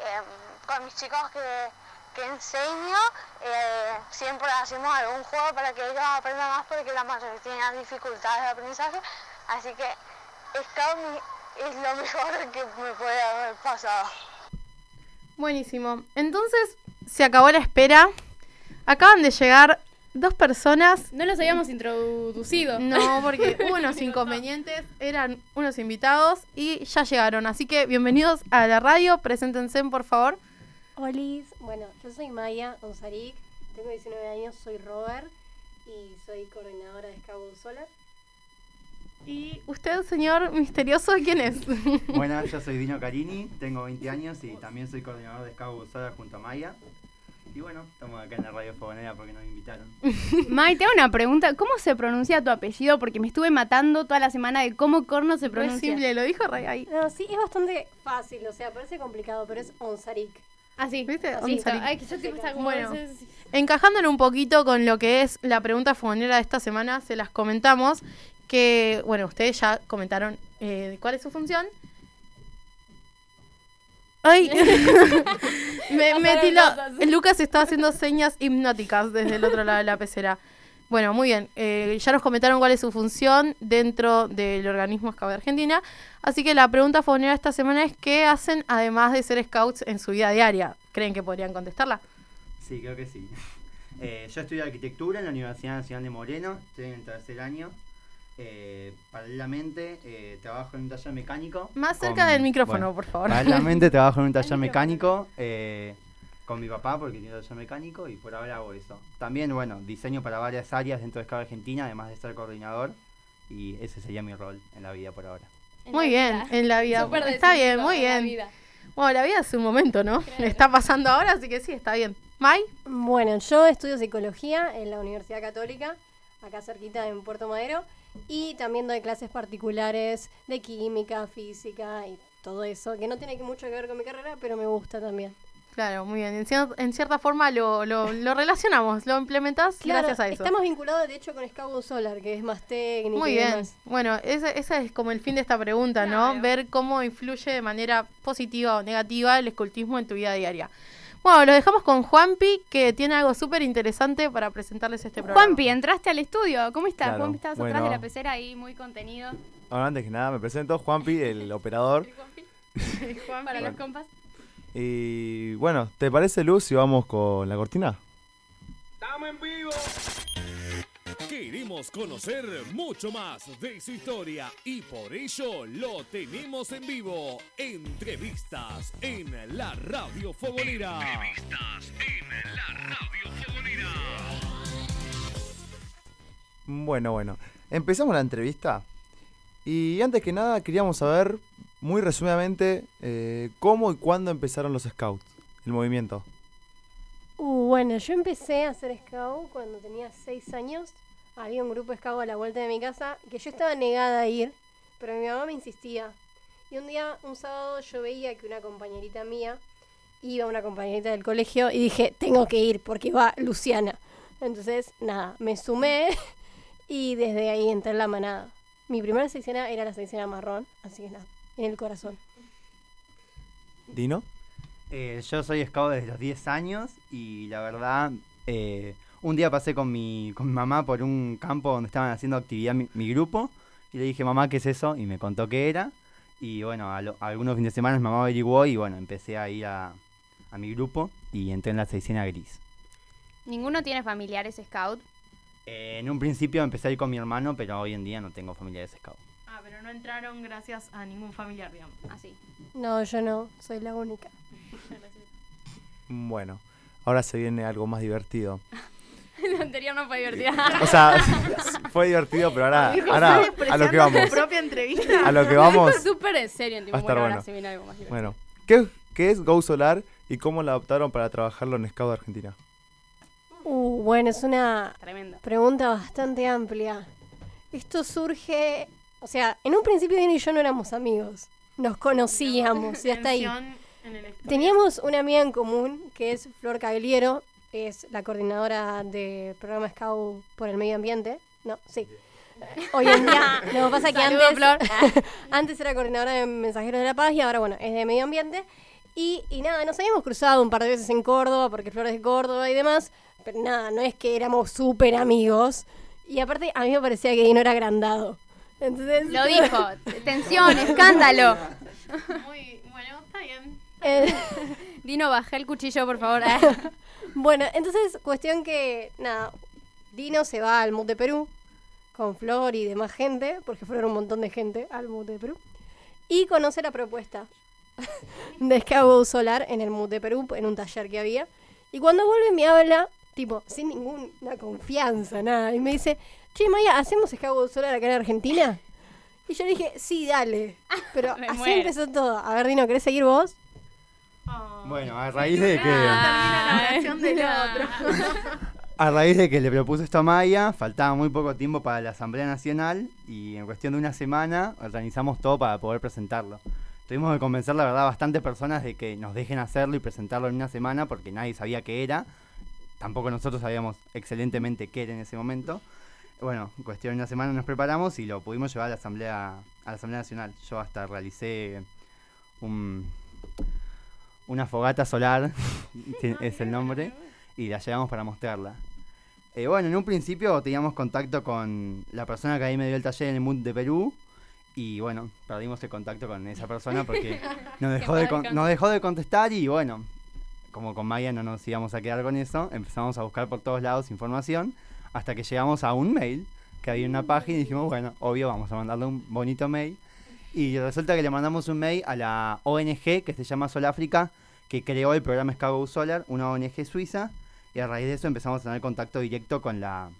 Speaker 11: Em, con mis chicos que, que enseño, eh, siempre hacemos algún juego para que ellos aprendan más porque la mayoría tienen dificultades de aprendizaje. Así que Scout es lo mejor que me puede haber pasado.
Speaker 4: Buenísimo. Entonces, se acabó la espera. Acaban de llegar dos personas.
Speaker 7: No los habíamos introducido.
Speaker 4: No, porque hubo unos inconvenientes. Eran unos invitados y ya llegaron. Así que bienvenidos a la radio. Preséntense, por favor.
Speaker 12: Olis, bueno, yo soy Maya Onsaric, tengo 19 años, soy Robert y soy coordinadora de Scout Solar.
Speaker 4: ¿Y usted, señor misterioso, quién es?
Speaker 13: Bueno, yo soy Dino Carini, tengo 20 años y también soy coordinador de Scout Busada junto a Maya. Y bueno, estamos acá en la radio Fogonera porque nos invitaron.
Speaker 7: Mai, te hago una pregunta. ¿Cómo se pronuncia tu apellido? Porque me estuve matando toda la semana de cómo corno se pronuncia.
Speaker 4: simple, lo dijo Rey ahí.
Speaker 12: No, sí, es bastante fácil, o sea, parece complicado, pero es Onsarik.
Speaker 7: Ah, sí.
Speaker 4: ¿Viste?
Speaker 12: Así,
Speaker 4: Onsarik.
Speaker 7: Ay, que yo tipo está como...
Speaker 4: Bueno.
Speaker 7: es- es-
Speaker 4: Encajándolo un poquito con lo que es la pregunta fogonera de esta semana, se las comentamos. Que, bueno, ustedes ya comentaron eh, cuál es su función. ¡Ay! me, me. Lucas está haciendo señas hipnóticas desde el otro lado de la pecera. Bueno, muy bien. Eh, ya nos comentaron cuál es su función dentro del organismo Scout de Argentina. Así que la pregunta fogonera de esta semana es: ¿qué hacen además de ser scouts en su vida diaria? ¿Creen que podrían contestarla?
Speaker 13: Sí, creo que sí. Eh, yo estudio arquitectura en la Universidad Nacional de Moreno, estoy en el tercer año. Eh, paralelamente eh, trabajo en un taller mecánico.
Speaker 4: Más cerca del micrófono, por favor.
Speaker 13: Paralelamente trabajo en un taller mecánico eh, con mi papá porque tiene un taller mecánico y por ahora hago eso. También, bueno, diseño para varias áreas dentro de Scout Argentina, además de ser coordinador. Y ese sería mi rol en la vida por ahora.
Speaker 4: Muy bien, en la vida.
Speaker 7: Súper
Speaker 4: está bien, muy
Speaker 7: en la
Speaker 4: bien.
Speaker 7: vida.
Speaker 4: Bueno, la vida es un momento, ¿no? Está pasando ahora, así que sí, está bien. Mai,
Speaker 12: Bueno, yo estudio psicología en la Universidad Católica, acá cerquita en Puerto Madero, y también doy clases particulares de química, física y todo eso, que no tiene mucho que ver con mi carrera, pero me gusta también.
Speaker 4: claro, muy bien. En, cier- en cierta forma lo, lo, lo relacionamos, lo implementás
Speaker 12: Claro,
Speaker 4: gracias a eso.
Speaker 12: estamos vinculados de hecho con Scout Solar, que es más técnico.
Speaker 4: Muy
Speaker 12: y
Speaker 4: bien.
Speaker 12: demás.
Speaker 4: Bueno, ese, ese es como el fin de esta pregunta, ¿no? Ver cómo influye de manera positiva o negativa el escultismo en tu vida diaria. Bueno, lo dejamos con Juanpi, que tiene algo súper interesante para presentarles este programa.
Speaker 7: Juanpi, entraste al estudio. ¿Cómo estás?
Speaker 14: Claro,
Speaker 7: Juanpi, estabas
Speaker 14: bueno.
Speaker 7: atrás de la pecera ahí, muy contenido.
Speaker 14: Ahora antes que nada me presento, Juanpi, el operador.
Speaker 7: Para los
Speaker 14: Bueno.
Speaker 7: compas.
Speaker 14: Y bueno, ¿te parece Luz si vamos con la cortina?
Speaker 2: Queremos conocer mucho más de su historia y por ello lo tenemos en vivo. Entrevistas en la Radio Fogonera. Entrevistas en la Radio Fogonera.
Speaker 14: Bueno, bueno. Empezamos la entrevista. Y antes que nada queríamos saber, muy resumidamente, eh, cómo y cuándo empezaron los scouts, el movimiento.
Speaker 12: Uh, bueno, yo empecé a hacer scout cuando tenía seis años. Había un grupo de scout a la vuelta de mi casa que yo estaba negada a ir, pero mi mamá me insistía. Y un día, un sábado, yo veía que una compañerita mía iba, una compañerita del colegio, y dije, tengo que ir porque va Luciana. Entonces, nada, me sumé y desde ahí entré en la manada. Mi primera sección era la sección marrón, así que nada, en el corazón.
Speaker 14: ¿Dino?
Speaker 13: Eh, yo soy scout desde los 10 años y la verdad, eh, un día pasé con mi, con mi mamá por un campo donde estaban haciendo actividad mi, mi grupo y le dije, mamá, ¿qué es eso? Y me contó qué era. Y bueno, a lo- algunos fines de semana mi mamá averiguó y bueno, empecé a ir a, a mi grupo y entré en la sección gris.
Speaker 7: ¿Ninguno tiene familiares scout?
Speaker 13: Eh, en un principio empecé a ir con mi hermano, pero hoy en día no tengo familiares scout.
Speaker 4: Ah, pero no entraron gracias a ningún familiar, digamos.
Speaker 7: Así.
Speaker 12: No, yo no, soy la única.
Speaker 14: Bueno, ahora se viene algo más divertido.
Speaker 7: Lo anterior no fue divertido.
Speaker 14: O sea, fue divertido, pero ahora, ahora
Speaker 4: "Estoy
Speaker 14: a lo que vamos.
Speaker 4: propia entrevista.
Speaker 14: A lo que vamos.
Speaker 7: Fue súper en serio. tipo,
Speaker 14: Va a estar
Speaker 7: bueno,
Speaker 14: bueno.
Speaker 7: algo más.
Speaker 14: Bueno, ¿qué, qué es Go Solar y cómo la adoptaron para trabajarlo en Scout de Argentina?
Speaker 12: Uh, bueno, es una
Speaker 7: Tremendo.
Speaker 12: pregunta bastante amplia. Esto surge, o sea, en un principio Dino y yo no éramos amigos, nos conocíamos y hasta ahí. Teníamos una amiga en común que es Flor Cagliero, es la coordinadora de programa Scout por el medio ambiente. No, sí. Hoy en día, no pasa que antes,
Speaker 7: Flor.
Speaker 12: antes era coordinadora de Mensajeros de la Paz y ahora, bueno, es de medio ambiente. Y, y nada, nos habíamos cruzado un par de veces en Córdoba, porque Flor es de Córdoba y demás. Pero nada, no es que éramos súper amigos. Y aparte, a mí me parecía que Dino era agrandado. Entonces,
Speaker 7: Lo dijo. Tensión, escándalo.
Speaker 4: Muy bueno, está bien.
Speaker 12: Eh,
Speaker 7: Dino, bajé el cuchillo, por favor.
Speaker 12: Bueno, entonces, cuestión que, nada, Dino se va al MUT de Perú con Flor y demás gente, porque fueron un montón de gente al MUT de Perú, y conoce la propuesta de Scout Solar en el MUT de Perú, en un taller que había. Y cuando vuelve me habla, tipo, sin ninguna confianza, nada, y me dice, che, Maya, ¿hacemos Scout Solar acá en Argentina? Y yo le dije, sí, dale. Pero así
Speaker 7: muero.
Speaker 12: empezó todo. A ver, Dino, ¿querés seguir vos?
Speaker 13: Bueno, a raíz de que...
Speaker 4: Termina la oración del otro.
Speaker 13: A raíz de que le propuso esto a Maya, faltaba muy poco tiempo para la Asamblea Nacional y en cuestión de una semana organizamos todo para poder presentarlo. Tuvimos que convencer, la verdad, a bastantes personas de que nos dejen hacerlo y presentarlo en una semana porque nadie sabía qué era. Tampoco nosotros sabíamos excelentemente qué era en ese momento. Bueno, en cuestión de una semana nos preparamos y lo pudimos llevar a la Asamblea, a la Asamblea Nacional. Yo hasta realicé un, una fogata solar, es el nombre, y la llevamos para mostrarla. Eh, bueno, en un principio teníamos contacto con la persona que ahí me dio el taller en el Mood de Perú. Y bueno, perdimos el contacto con esa persona porque nos dejó, de, con- nos dejó de contestar y bueno, como con Maya no nos íbamos a quedar con eso, empezamos a buscar por todos lados información hasta que llegamos a un mail que había en una página y dijimos, bueno, obvio, vamos a mandarle un bonito mail. Y resulta que le mandamos un mail a la ONG que se llama Soláfrica, que creó el programa Scago Solar, una ONG suiza, y a raíz de eso empezamos a tener contacto directo con la,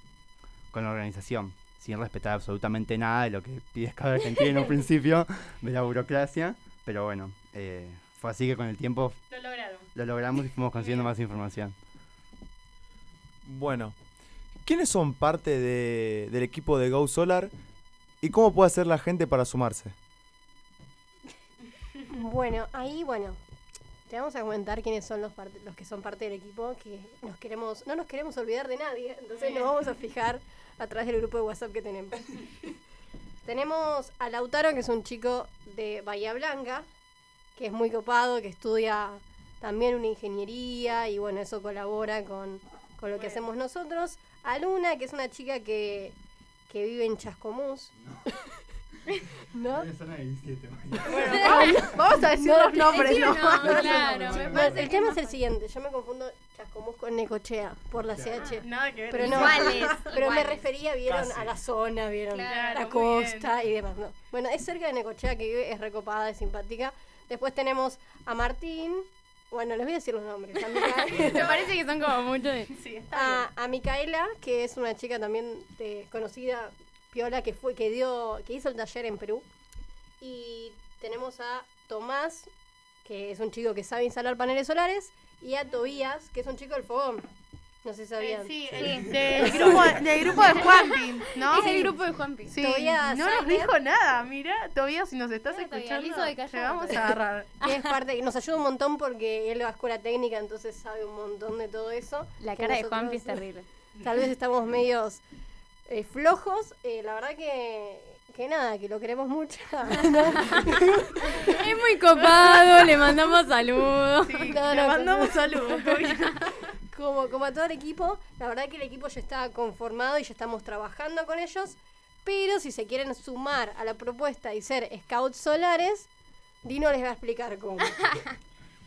Speaker 13: con la organización, sin respetar absolutamente nada de lo que pide Scago Argentina en un principio, de la burocracia, pero bueno, eh, fue así que con el tiempo
Speaker 4: Lo lograron.
Speaker 13: lo logramos y fuimos consiguiendo más información.
Speaker 14: Bueno, ¿quiénes son parte de- del equipo de Go Solar y cómo puede hacer la gente para sumarse?
Speaker 12: Bueno, ahí, bueno, te vamos a comentar quiénes son los, los que son parte del equipo, que nos queremos, no nos queremos olvidar de nadie, entonces nos vamos a fijar a través del grupo de WhatsApp que tenemos. tenemos a Lautaro, que es un chico de Bahía Blanca, que es muy copado, que estudia también una ingeniería y bueno, eso colabora con, con lo que hacemos nosotros. A Luna, que es una chica que, que vive en Chascomús. ¿No?
Speaker 4: Bueno, vamos, vamos a decir los nombres, ¿no?
Speaker 7: claro, me
Speaker 12: No,
Speaker 7: parece
Speaker 12: el
Speaker 7: que
Speaker 12: tema
Speaker 7: no.
Speaker 12: es el siguiente, yo me confundo Chascomús con Necochea por la CH.
Speaker 4: Nada que ver.
Speaker 12: Pero no,
Speaker 7: Iguales,
Speaker 12: pero me refería, vieron,
Speaker 14: Casi.
Speaker 12: a la zona, vieron,
Speaker 7: Claro,
Speaker 12: la costa y demás. No. Bueno, es cerca de Necochea que vive, es recopada, es simpática. Después tenemos a Martín, bueno, les voy a decir los nombres.
Speaker 7: Me parece que son como mucho de...
Speaker 4: Sí, está
Speaker 12: a- a Micaela, que es una chica también de- conocida, Piola, que fue, que dio, que hizo el taller en Perú. Y tenemos a Tomás, que es un chico que sabe instalar paneles solares, y a Tobías, que es un chico del fogón. No sé si sabían.
Speaker 4: Eh, sí, el- del, grupo, del grupo de Juanpi, ¿no?
Speaker 7: Es el grupo de Juanpi.
Speaker 4: Sí, no nos dijo nada, mira, todavía si nos estás
Speaker 7: Mira,
Speaker 4: escuchando,
Speaker 7: de
Speaker 4: te vamos a agarrar.
Speaker 12: es parte, nos ayuda un montón porque él va a escuela técnica, entonces sabe un montón de todo eso.
Speaker 7: La cara de
Speaker 12: nosotros
Speaker 7: Juanpi es terrible.
Speaker 12: Tal vez estamos medios eh, flojos. eh, la verdad que, que nada, que lo queremos mucho.
Speaker 7: Es muy copado, le mandamos saludos.
Speaker 4: Sí,
Speaker 12: No,
Speaker 4: le
Speaker 12: no,
Speaker 4: mandamos
Speaker 12: pero-
Speaker 4: saludos.
Speaker 12: como, como a todo el equipo, la verdad que el equipo ya está conformado y ya estamos trabajando con ellos. Pero si se quieren sumar a la propuesta y ser scouts solares, Dino les va a explicar cómo.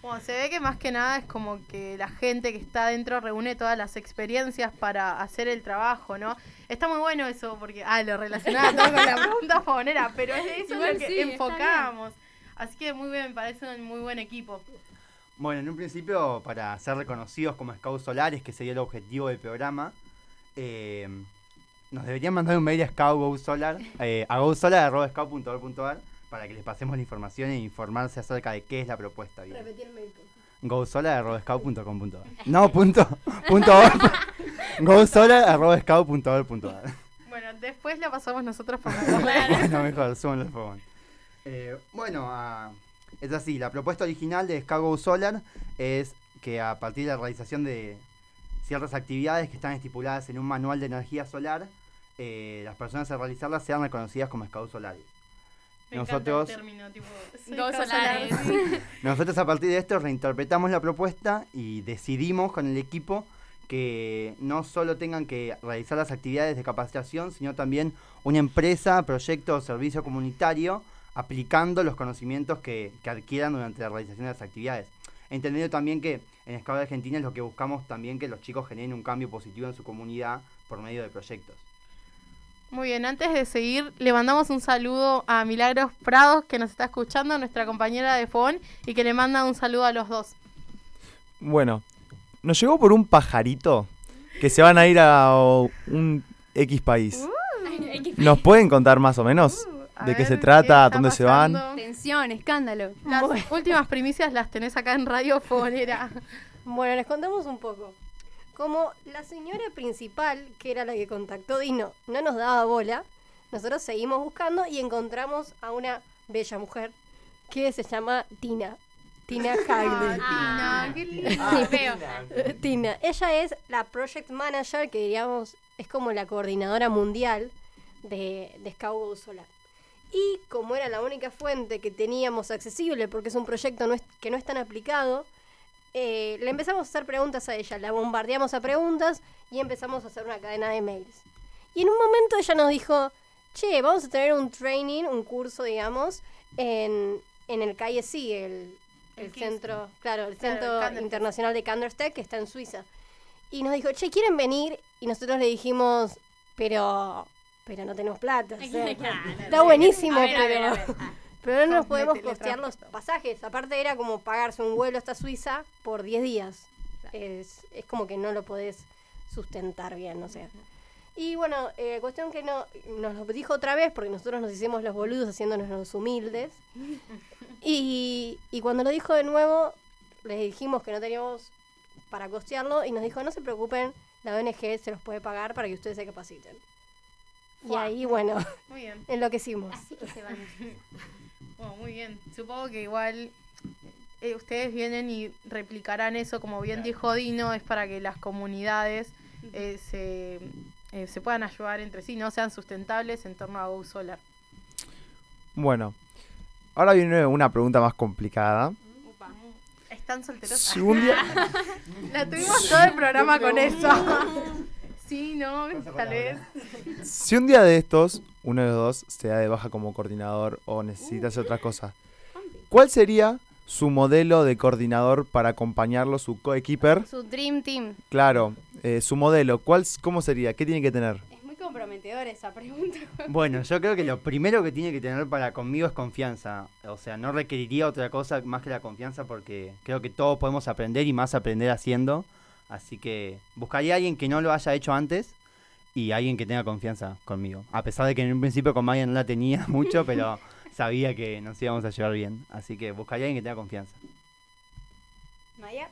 Speaker 4: Bueno, se ve que más que nada es como que la gente que está adentro reúne todas las experiencias para hacer el trabajo, ¿no? Está muy bueno eso porque, ah, lo relacionaba todo con la pregunta favorera, pero es eso
Speaker 7: Igual
Speaker 4: lo que
Speaker 7: sí,
Speaker 4: enfocábamos. Así que muy bien, me parece un muy buen equipo.
Speaker 13: Bueno, en un principio, para ser reconocidos como Scouts Solares, que sería el objetivo del programa, eh, nos deberían mandar un mail a Scout Go Solar, eh, a gosolar.scout.org.ar para que les pasemos la información e informarse acerca de qué es la propuesta. bien.
Speaker 12: Repetir el mail,
Speaker 13: No, punto, punto org. gosolar.scout.org.ar
Speaker 4: Bueno, después la pasamos nosotros por
Speaker 13: Bueno, mejor, súbanlo al fogón. Eh, bueno, ah, es así, la propuesta original de Scago Solar es que a partir de la realización de ciertas actividades que están estipuladas en un manual de energía solar, eh, las personas a realizarlas sean reconocidas como Scouts Solares.
Speaker 4: Me
Speaker 13: Nosotros,
Speaker 4: el término, tipo,
Speaker 7: solares.
Speaker 13: a partir de esto reinterpretamos la propuesta y decidimos con el equipo que no solo tengan que realizar las actividades de capacitación, sino también una empresa, proyecto o servicio comunitario aplicando los conocimientos que, que adquieran durante la realización de las actividades. Entendiendo también que en Scout Argentina es lo que buscamos también que los chicos generen un cambio positivo en su comunidad por medio de proyectos.
Speaker 4: Muy bien, antes de seguir, le mandamos un saludo a Milagros Prados, que nos está escuchando, nuestra compañera de Fogón, y que le manda un saludo a los dos.
Speaker 14: Bueno, nos llegó por un pajarito que se van a ir a un X país. ¿Nos pueden contar más o menos?
Speaker 4: A
Speaker 14: ¿De qué
Speaker 4: ver,
Speaker 14: se trata? ¿Dónde se van?
Speaker 7: Tensión, escándalo.
Speaker 4: Las últimas primicias las tenés acá en Radio Fonera.
Speaker 12: Bueno, les contamos un poco. Como la señora principal, que era la que contactó Dino, no nos daba bola, nosotros seguimos buscando y encontramos a una bella mujer que se llama Tina. Tina Hagley.
Speaker 4: Tina, qué lindo.
Speaker 12: Feo. Tina. Ella es la project manager, que diríamos es como la coordinadora mundial de, de Scout Go Solar. Y como era la única fuente que teníamos accesible, porque es un proyecto no es- que no es tan aplicado, eh, le empezamos a hacer preguntas a ella, la bombardeamos a preguntas y empezamos a hacer una cadena de mails. Y en un momento ella nos dijo, che, vamos a tener un training, un curso, digamos, en, en el KISC, el, el
Speaker 4: El
Speaker 12: centro, claro, el
Speaker 4: Claro,
Speaker 12: Centro. Internacional de Kandersteg, que está en Suiza. Y nos dijo, che, ¿quieren venir? Y nosotros le dijimos, pero, pero no tenemos plata. o sea,
Speaker 7: Claro.
Speaker 12: está buenísimo, pero. Pero no nos
Speaker 4: No,
Speaker 12: podemos costear los pasajes. Aparte era como pagarse un vuelo hasta Suiza por 10 días. Es, es como que no lo podés sustentar bien, o sea. Y bueno, eh, cuestión que no nos lo dijo otra vez porque nosotros nos hicimos los boludos haciéndonos los humildes. Y, y cuando lo dijo de nuevo, les dijimos que no teníamos para costearlo y nos dijo, no se preocupen, la ONG se los puede pagar para que ustedes se capaciten. Y ahí, bueno,
Speaker 4: Muy bien.
Speaker 12: enloquecimos.
Speaker 7: Así que se van.
Speaker 4: Bueno, muy bien. Supongo que igual eh, ustedes vienen y replicarán eso, como bien dijo Dino, es para que las comunidades eh, se, eh, se puedan ayudar entre sí, no sean sustentables en torno a Go Solar.
Speaker 14: Bueno, ahora viene una pregunta más complicada.
Speaker 4: ¿Están solteros?
Speaker 14: Si un día-
Speaker 4: La tuvimos todo el programa con eso. sí, no, tal vez.
Speaker 14: Si un día de estos, uno de los dos se da de baja como coordinador o necesita hacer otra cosa, ¿cuál sería su modelo de coordinador para acompañarlo, su coequiper?
Speaker 7: Su Dream Team.
Speaker 14: Claro, eh, su modelo, ¿cuál, ¿cómo sería? ¿Qué tiene que tener?
Speaker 7: Es muy comprometedora esa pregunta.
Speaker 13: Bueno, yo creo que lo primero que tiene que tener para conmigo es confianza. O sea, no requeriría otra cosa más que la confianza porque creo que todos podemos aprender y más aprender haciendo. Así que buscaría a alguien que no lo haya hecho antes y alguien que tenga confianza conmigo. A pesar de que en un principio con Maya no la tenía mucho, pero sabía que nos íbamos a llevar bien. Así que buscaría a alguien que tenga confianza.
Speaker 7: Maya.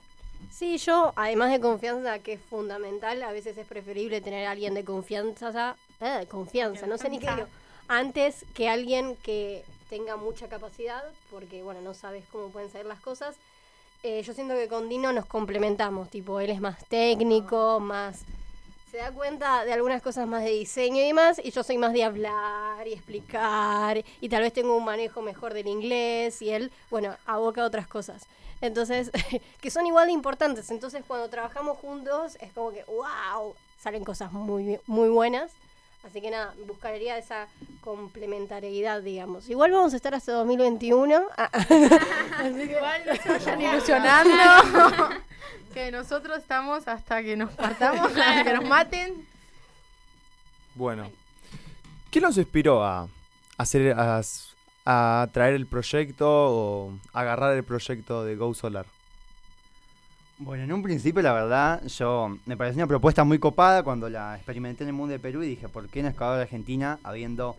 Speaker 12: Sí, yo, además de confianza, que es fundamental, a veces es preferible tener a alguien de confianza, eh, confianza, no sé ni qué digo, antes que alguien que tenga mucha capacidad, porque, bueno, no sabes cómo pueden ser las cosas. Eh, yo siento que con Dino nos complementamos, tipo, él es más técnico, más... Se da cuenta de algunas cosas más de diseño y demás, y yo soy más de hablar y explicar, y tal vez tengo un manejo mejor del inglés, y él, bueno, aboca otras cosas. Entonces, que son igual de importantes. Entonces, cuando trabajamos juntos, es como que, wow, salen cosas muy, muy buenas. Así que nada, buscaría esa complementariedad, digamos. Igual vamos a estar hasta 2021. Ah, Así que-
Speaker 4: Igual no se vayan ilusionando. que nosotros estamos hasta que nos partamos, hasta que nos maten.
Speaker 14: Bueno, ¿qué nos inspiró a hacer, a traer el proyecto o agarrar el proyecto de Go Solar?
Speaker 13: Bueno, en un principio, la verdad, yo me pareció una propuesta muy copada cuando la experimenté en el mundo de Perú y dije, ¿por qué en Escador de Argentina, habiendo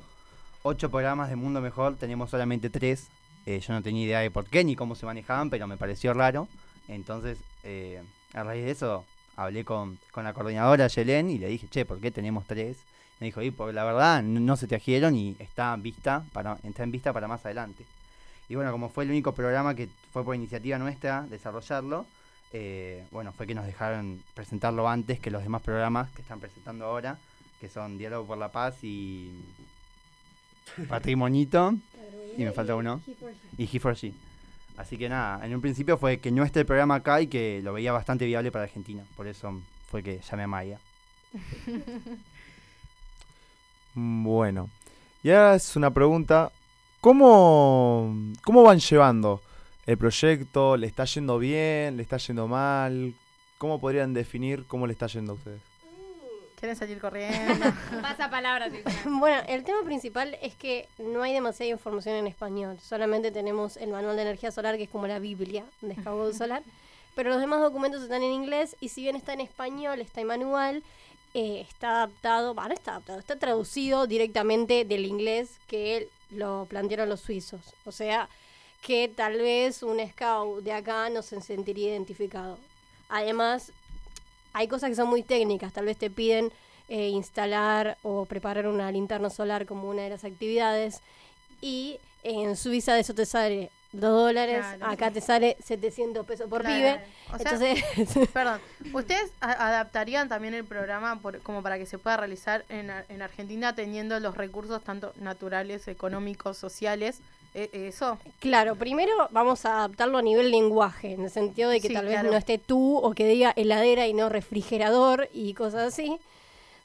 Speaker 13: ocho programas de Mundo Mejor, tenemos solamente tres? Eh, yo no tenía idea de por qué ni cómo se manejaban, pero me pareció raro. Entonces, eh, a raíz de eso, hablé con, con la coordinadora Yelén y le dije, che, ¿por qué tenemos tres? Me dijo, y porque la verdad no, se trajeron y está en vista para, está en vista para más adelante. Y bueno, como fue el único programa que fue por iniciativa nuestra desarrollarlo, eh, bueno, fue que nos dejaron presentarlo antes que los demás programas que están presentando ahora, que son Diálogo por la Paz y Patrimonito, y me falta uno, y He4G. Así que nada, en un principio fue que no esté el programa acá y que lo veía bastante viable para Argentina, por eso fue que llamé a Maya.
Speaker 14: Bueno, y ahora es una pregunta, ¿cómo, cómo van llevando el proyecto? ¿Le está yendo bien? ¿Le está yendo mal? ¿Cómo podrían definir cómo le está yendo a ustedes?
Speaker 4: Quieren salir corriendo.
Speaker 7: Pasa palabra.
Speaker 12: Bueno, el tema principal es que no hay demasiada información en español. Solamente tenemos el manual de energía solar, que es como la Biblia de Escabot Solar. Pero los demás documentos están en inglés y si bien está en español, está en manual, eh, está adaptado, bueno, no está adaptado, está traducido directamente del inglés que lo plantearon los suizos. O sea, que tal vez un scout de acá no se sentiría identificado. Además, hay cosas que son muy técnicas, tal vez te piden eh, instalar o preparar una linterna solar como una de las actividades y en Suiza de eso te sale 2 dólares,
Speaker 4: Claro.
Speaker 12: acá te sale 700 pesos por
Speaker 4: Claro.
Speaker 12: pibe.
Speaker 4: O sea,
Speaker 12: Entonces,
Speaker 4: perdón, ¿ustedes adaptarían también el programa por- como para que se pueda realizar en, en Argentina teniendo los recursos tanto naturales, económicos, sociales? Eh, ¿Eso?
Speaker 12: Claro, primero vamos a adaptarlo a nivel lenguaje, en el sentido de que
Speaker 4: Sí,
Speaker 12: tal vez no esté tú o que diga heladera y no refrigerador y cosas así.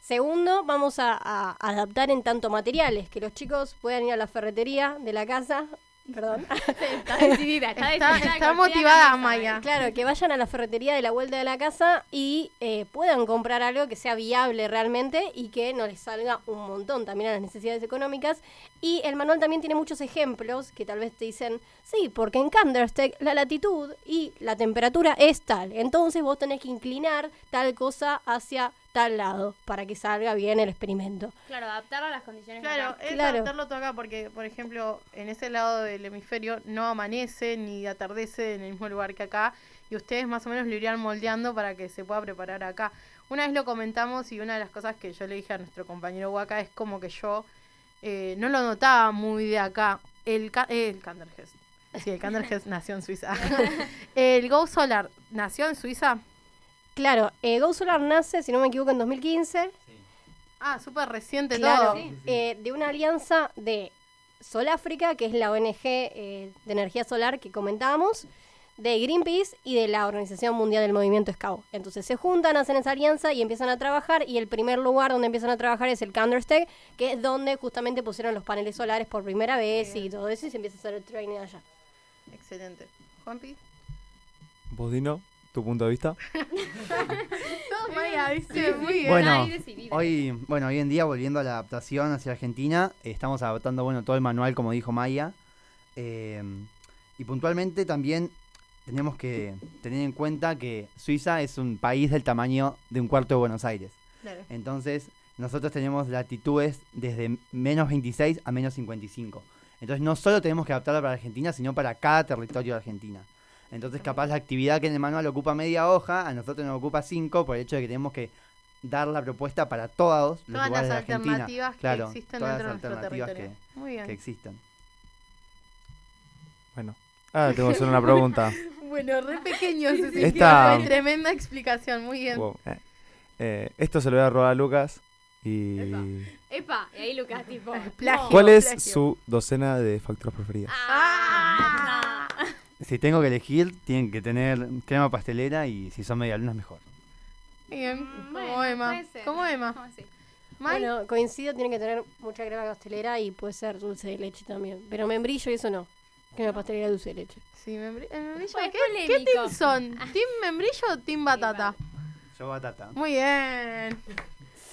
Speaker 12: Segundo, vamos a, a adaptar en tanto materiales, que los chicos puedan ir a la ferretería de la casa. Perdón.
Speaker 7: Está decidida, está decidida.
Speaker 4: está motivada, Maya.
Speaker 12: Claro, que vayan a la ferretería de la vuelta de la casa y eh, puedan comprar algo que sea viable realmente y que no les salga un montón también a las necesidades económicas. Y el manual también tiene muchos ejemplos que tal vez te dicen, sí, porque en Candlestick la latitud y la temperatura es tal. Entonces vos tenés que inclinar tal cosa hacia tal lado para que salga bien el experimento.
Speaker 7: Claro, adaptarlo a las condiciones
Speaker 4: Claro, es
Speaker 12: Claro.
Speaker 4: adaptarlo todo acá porque, por ejemplo, en ese lado del hemisferio no amanece ni atardece en el mismo lugar que acá y ustedes más o menos lo irían moldeando para que se pueda preparar acá. Una vez lo comentamos y una de las cosas que yo le dije a nuestro compañero Waka es como que yo eh, no lo notaba muy de acá. El, ca- eh, el Kanderhest. Sí, el Kanderhest nació en Suiza. el Go Solar nació en Suiza.
Speaker 12: Claro, eh, Go Solar nace, si no me equivoco, en 2015.
Speaker 4: Ah, súper reciente
Speaker 12: Claro,
Speaker 4: todo.
Speaker 12: eh, de una alianza de Soláfrica, que es la ONG eh, de energía solar que comentábamos, de Greenpeace y de la Organización Mundial del Movimiento Scout. Entonces se juntan, hacen esa alianza y empiezan a trabajar y el primer lugar donde empiezan a trabajar es el Candlestick, que es donde justamente pusieron los paneles solares por primera vez y todo eso y se empieza a hacer el training allá.
Speaker 4: Excelente. Juanpi.
Speaker 14: ¿Vos, Dino? ¿Tu punto de vista?
Speaker 4: Muy bien.
Speaker 13: Bueno, hoy, bueno, hoy en día, volviendo a la adaptación hacia Argentina, estamos adaptando bueno, todo el manual, como dijo Maya. eh, y puntualmente también tenemos que tener en cuenta que Suiza es un país del tamaño de un cuarto de Buenos Aires.
Speaker 4: Claro.
Speaker 13: Entonces, nosotros tenemos latitudes desde menos 26 a menos 55. Entonces, no solo tenemos que adaptarla para Argentina, sino para cada territorio de Argentina. Entonces, capaz la actividad que en el manual ocupa media hoja, a nosotros nos ocupa cinco, por el hecho de que tenemos que dar la propuesta para todos los
Speaker 4: Todas
Speaker 13: lugares
Speaker 4: las
Speaker 13: de Argentina.
Speaker 4: alternativas que
Speaker 13: Claro,
Speaker 4: existen
Speaker 13: todas
Speaker 4: dentro
Speaker 13: las
Speaker 4: de
Speaker 13: alternativas
Speaker 4: territorio.
Speaker 13: que,
Speaker 4: Muy bien.
Speaker 13: que existen.
Speaker 14: Bueno. Ahora tengo que hacer una pregunta.
Speaker 4: Bueno, re pequeño
Speaker 14: Esta-
Speaker 4: que- Tremenda explicación, muy bien.
Speaker 14: Wow. Eh, eh, esto se lo voy a robar a Lucas. Y.
Speaker 7: Epa, y ahí Lucas, tipo.
Speaker 4: Plagio.
Speaker 14: ¿Cuál es
Speaker 4: plagio.
Speaker 14: su docena de facturas preferidas?
Speaker 7: Ah,
Speaker 13: Si tengo que elegir, tienen que tener crema pastelera y si son medialunas, mejor.
Speaker 4: Bien,
Speaker 7: Mm,
Speaker 4: como
Speaker 7: bueno,
Speaker 4: Emma. Como Emma.
Speaker 7: ¿Cómo así?
Speaker 4: Mai.
Speaker 12: Bueno, coincido, tiene que tener mucha crema pastelera y puede ser dulce de leche también. Pero membrillo y eso no. Crema pastelera y dulce de leche.
Speaker 4: Sí, eh, membrillo.
Speaker 7: Pues
Speaker 4: ¿Qué. ¿Qué team son? ¿Team membrillo o team batata?
Speaker 13: Yo batata.
Speaker 4: Muy bien.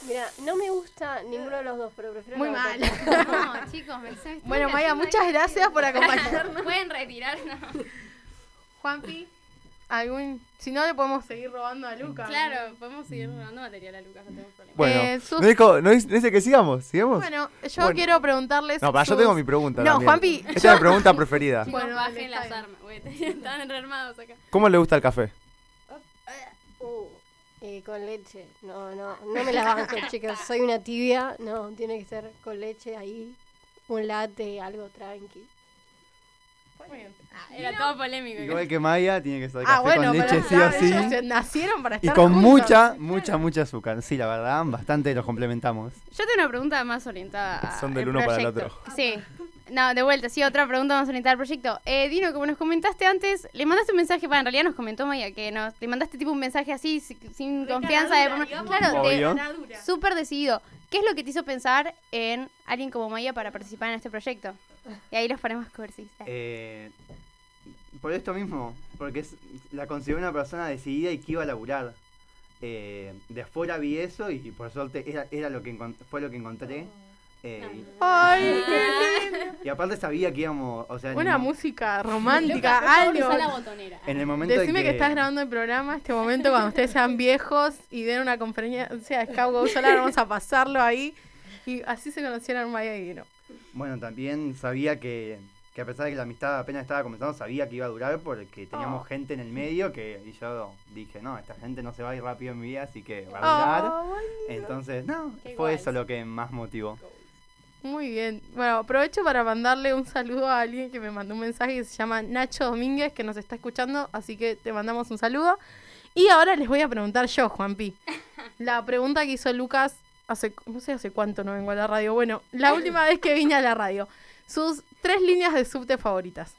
Speaker 12: Mira, no me gusta ninguno de los dos, pero prefiero
Speaker 4: Muy
Speaker 12: la
Speaker 4: mal.
Speaker 7: No, chicos, me, están
Speaker 4: Bueno, Maya, muchas gracias por acompañarnos.
Speaker 7: Pueden retirar, no.
Speaker 4: Juanpi, algún... Si no, le podemos seguir robando a Lucas.
Speaker 7: Claro, podemos seguir robando material a Lucas, no tenemos problema.
Speaker 14: Bueno,
Speaker 4: Eh, sus-
Speaker 14: ¿no, dijo- no dice no dice que sigamos? ¿Sigamos?
Speaker 4: Bueno, yo
Speaker 14: Bueno.
Speaker 4: quiero preguntarles.
Speaker 14: No, para yo
Speaker 4: sus-
Speaker 14: tengo mi pregunta.
Speaker 4: No,
Speaker 14: también.
Speaker 4: Juanpi.
Speaker 14: Esta
Speaker 4: yo-
Speaker 14: es mi pregunta preferida.
Speaker 7: Chicos,
Speaker 4: Bueno,
Speaker 7: bajen las
Speaker 4: bien.
Speaker 7: armas, güey, estaban rearmados acá.
Speaker 14: ¿Cómo le gusta el café?
Speaker 12: Eh, con leche. No, no, no me la banco, chicos. Soy una tibia. No, tiene que ser con leche ahí. Un latte, algo tranqui.
Speaker 4: Muy bien.
Speaker 7: Era todo polémico.
Speaker 13: Igual que Maya, tiene que ser
Speaker 4: Ah, bueno,
Speaker 13: con leche sí o sí.
Speaker 4: nacieron para
Speaker 13: Y
Speaker 4: estar
Speaker 13: con
Speaker 4: juntos.
Speaker 13: mucha, mucha, mucha azúcar. Sí, la verdad, bastante los complementamos.
Speaker 7: Yo tengo una pregunta más orientada a
Speaker 14: Son del
Speaker 7: el
Speaker 14: uno para el
Speaker 7: proyecto.
Speaker 14: otro.
Speaker 7: Sí. No, de vuelta, sí, otra pregunta más orientada al proyecto. Eh, Dino, como nos comentaste antes, le mandaste un mensaje, para en realidad nos comentó Maya, que nos, le mandaste tipo un mensaje así, si- sin confianza. de
Speaker 4: caradura,
Speaker 7: por-
Speaker 4: digamos.
Speaker 7: claro, de- súper decidido. ¿Qué es lo que te hizo pensar en alguien como Maya para participar en este proyecto? Y ahí los ponemos coversis.
Speaker 13: Eh, por esto mismo, porque es, la considero una persona decidida y que iba a laburar. Eh, de afuera vi eso y por suerte era, era lo que fue lo que encontré. Eh,
Speaker 4: Ay, qué lindo.
Speaker 13: y, aparte sabía que íbamos, o sea,
Speaker 4: Una música romántica,
Speaker 7: Lucas, por favor,
Speaker 4: algo.
Speaker 7: la botonera.
Speaker 13: en el momento de
Speaker 4: Decime que... estás grabando el programa, este momento cuando ustedes sean viejos y den una conferencia de Scout Go Solar, vamos a pasarlo ahí. Y así se conocieron Maya y Dino.
Speaker 13: Bueno, también sabía que, que a pesar de que la amistad apenas estaba comenzando, sabía que iba a durar porque teníamos
Speaker 4: Oh.
Speaker 13: gente en el medio que y yo dije, no, esta gente no se va a ir rápido en mi vida, así que va a durar.
Speaker 4: Oh,
Speaker 13: Entonces, no,
Speaker 4: Qué
Speaker 13: fue eso lo que más motivó.
Speaker 4: Muy bien. Bueno, aprovecho para mandarle un saludo a alguien que me mandó un mensaje que se llama Nacho Domínguez, que nos está escuchando, así que te mandamos un saludo. Y ahora les voy a preguntar yo, Juanpi. La pregunta que hizo Lucas hace, no sé hace cuánto no vengo a la radio. Bueno, la última vez que vine a la radio. Sus tres líneas de subte favoritas.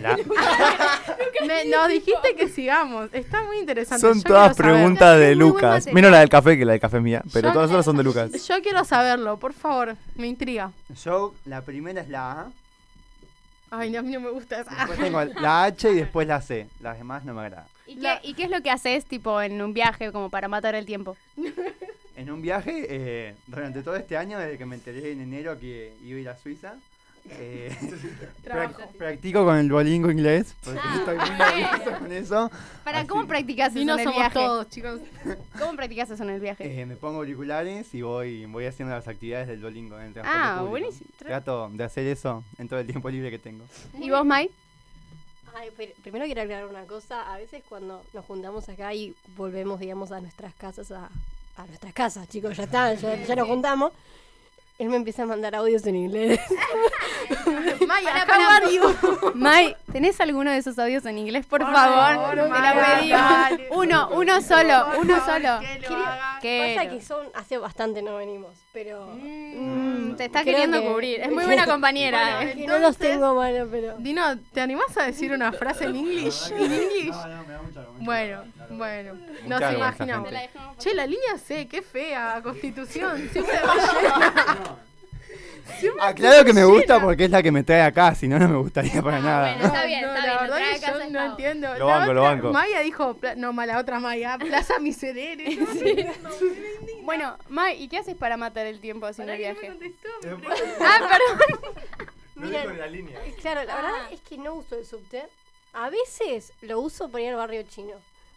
Speaker 13: La-
Speaker 4: Me- nos dijiste que sigamos. Está muy interesante.
Speaker 14: Son
Speaker 4: Yo
Speaker 14: todas
Speaker 4: saber.
Speaker 14: preguntas de Lucas. Menos la del café, que la del café es mía. Pero
Speaker 4: Yo-
Speaker 14: todas las otras son de Lucas.
Speaker 4: Yo quiero saberlo, por favor. Me intriga.
Speaker 13: Yo, la primera es la A,
Speaker 4: Ay, no, a mí no me gusta esa.
Speaker 13: después tengo la H y después la C. Las demás no me agradan.
Speaker 7: ¿Y qué, ¿Y qué es lo que haces, tipo, en un viaje como para matar el tiempo?
Speaker 13: En un viaje, eh, durante todo este año, desde que me enteré en enero que iba a ir a Suiza, eh, prac- practico con el Duolingo inglés, porque
Speaker 7: Ah,
Speaker 13: estoy muy nervioso con eso.
Speaker 7: ¿Para cómo practicas
Speaker 4: Y
Speaker 7: eso
Speaker 4: no
Speaker 7: en el
Speaker 4: somos
Speaker 7: viaje?
Speaker 4: todos, chicos.
Speaker 7: ¿Cómo practicas eso en el viaje?
Speaker 13: Eh, me pongo auriculares y voy, voy haciendo las actividades del Duolingo en el transporte
Speaker 7: Ah,
Speaker 13: público.
Speaker 7: buenísimo.
Speaker 13: Trato de hacer eso en todo el tiempo libre que tengo.
Speaker 7: ¿Y vos, Mai?
Speaker 12: Ay, pero primero quiero aclarar una cosa. A veces cuando nos juntamos acá y volvemos, digamos, a nuestras casas, a, a nuestras casas, chicos, ya está, ya, ya nos juntamos. Él me empieza a mandar audios en inglés.
Speaker 4: Varios.
Speaker 7: Mai, ¿tenés alguno de esos audios en inglés? Por,
Speaker 4: Por
Speaker 7: favor,
Speaker 4: favor,
Speaker 7: te
Speaker 4: Maya,
Speaker 7: la pedimos.
Speaker 4: dale.
Speaker 7: Uno, uno solo,
Speaker 4: Por
Speaker 7: uno
Speaker 4: favor,
Speaker 7: solo.
Speaker 4: que lo.
Speaker 12: Pasa que son, hace bastante no venimos, pero...
Speaker 7: Mm, te está queriendo
Speaker 12: que-
Speaker 7: cubrir. Es muy buena compañera.
Speaker 4: Bueno,
Speaker 7: eh.
Speaker 12: no los tengo mano, pero...
Speaker 4: Dino, ¿te animás a decir una frase en English?
Speaker 13: No, no, vergüenza.
Speaker 4: Bueno, bueno, nos
Speaker 13: vergüenza,
Speaker 4: imaginamos.
Speaker 13: gente.
Speaker 4: Che, la línea C, qué fea, Constitución. Siempre rellena. Siempre
Speaker 13: Ah, claro que me gusta porque es la que me trae acá, si no, no me gustaría para nada.
Speaker 7: bueno, está bien,
Speaker 4: No,
Speaker 7: está
Speaker 4: la
Speaker 7: bien. lo
Speaker 4: verdad
Speaker 7: trae
Speaker 4: que
Speaker 7: a casa
Speaker 4: yo no
Speaker 7: Estado.
Speaker 4: entiendo.
Speaker 14: Lo
Speaker 4: La
Speaker 14: banco, lo
Speaker 4: otra-
Speaker 14: banco.
Speaker 4: Maya dijo, pla- no, mala otra Maya, Plaza Miserere. No, no,
Speaker 7: Bueno, Mai, ¿y qué haces para matar el tiempo haciendo el
Speaker 4: Pará que no
Speaker 7: viaje?
Speaker 4: me contestó.
Speaker 7: Ah, perdón.
Speaker 12: Mira,
Speaker 14: la línea.
Speaker 12: Claro, la verdad
Speaker 7: Ah.
Speaker 12: es que no uso el subte. A veces lo uso para ir al barrio chino.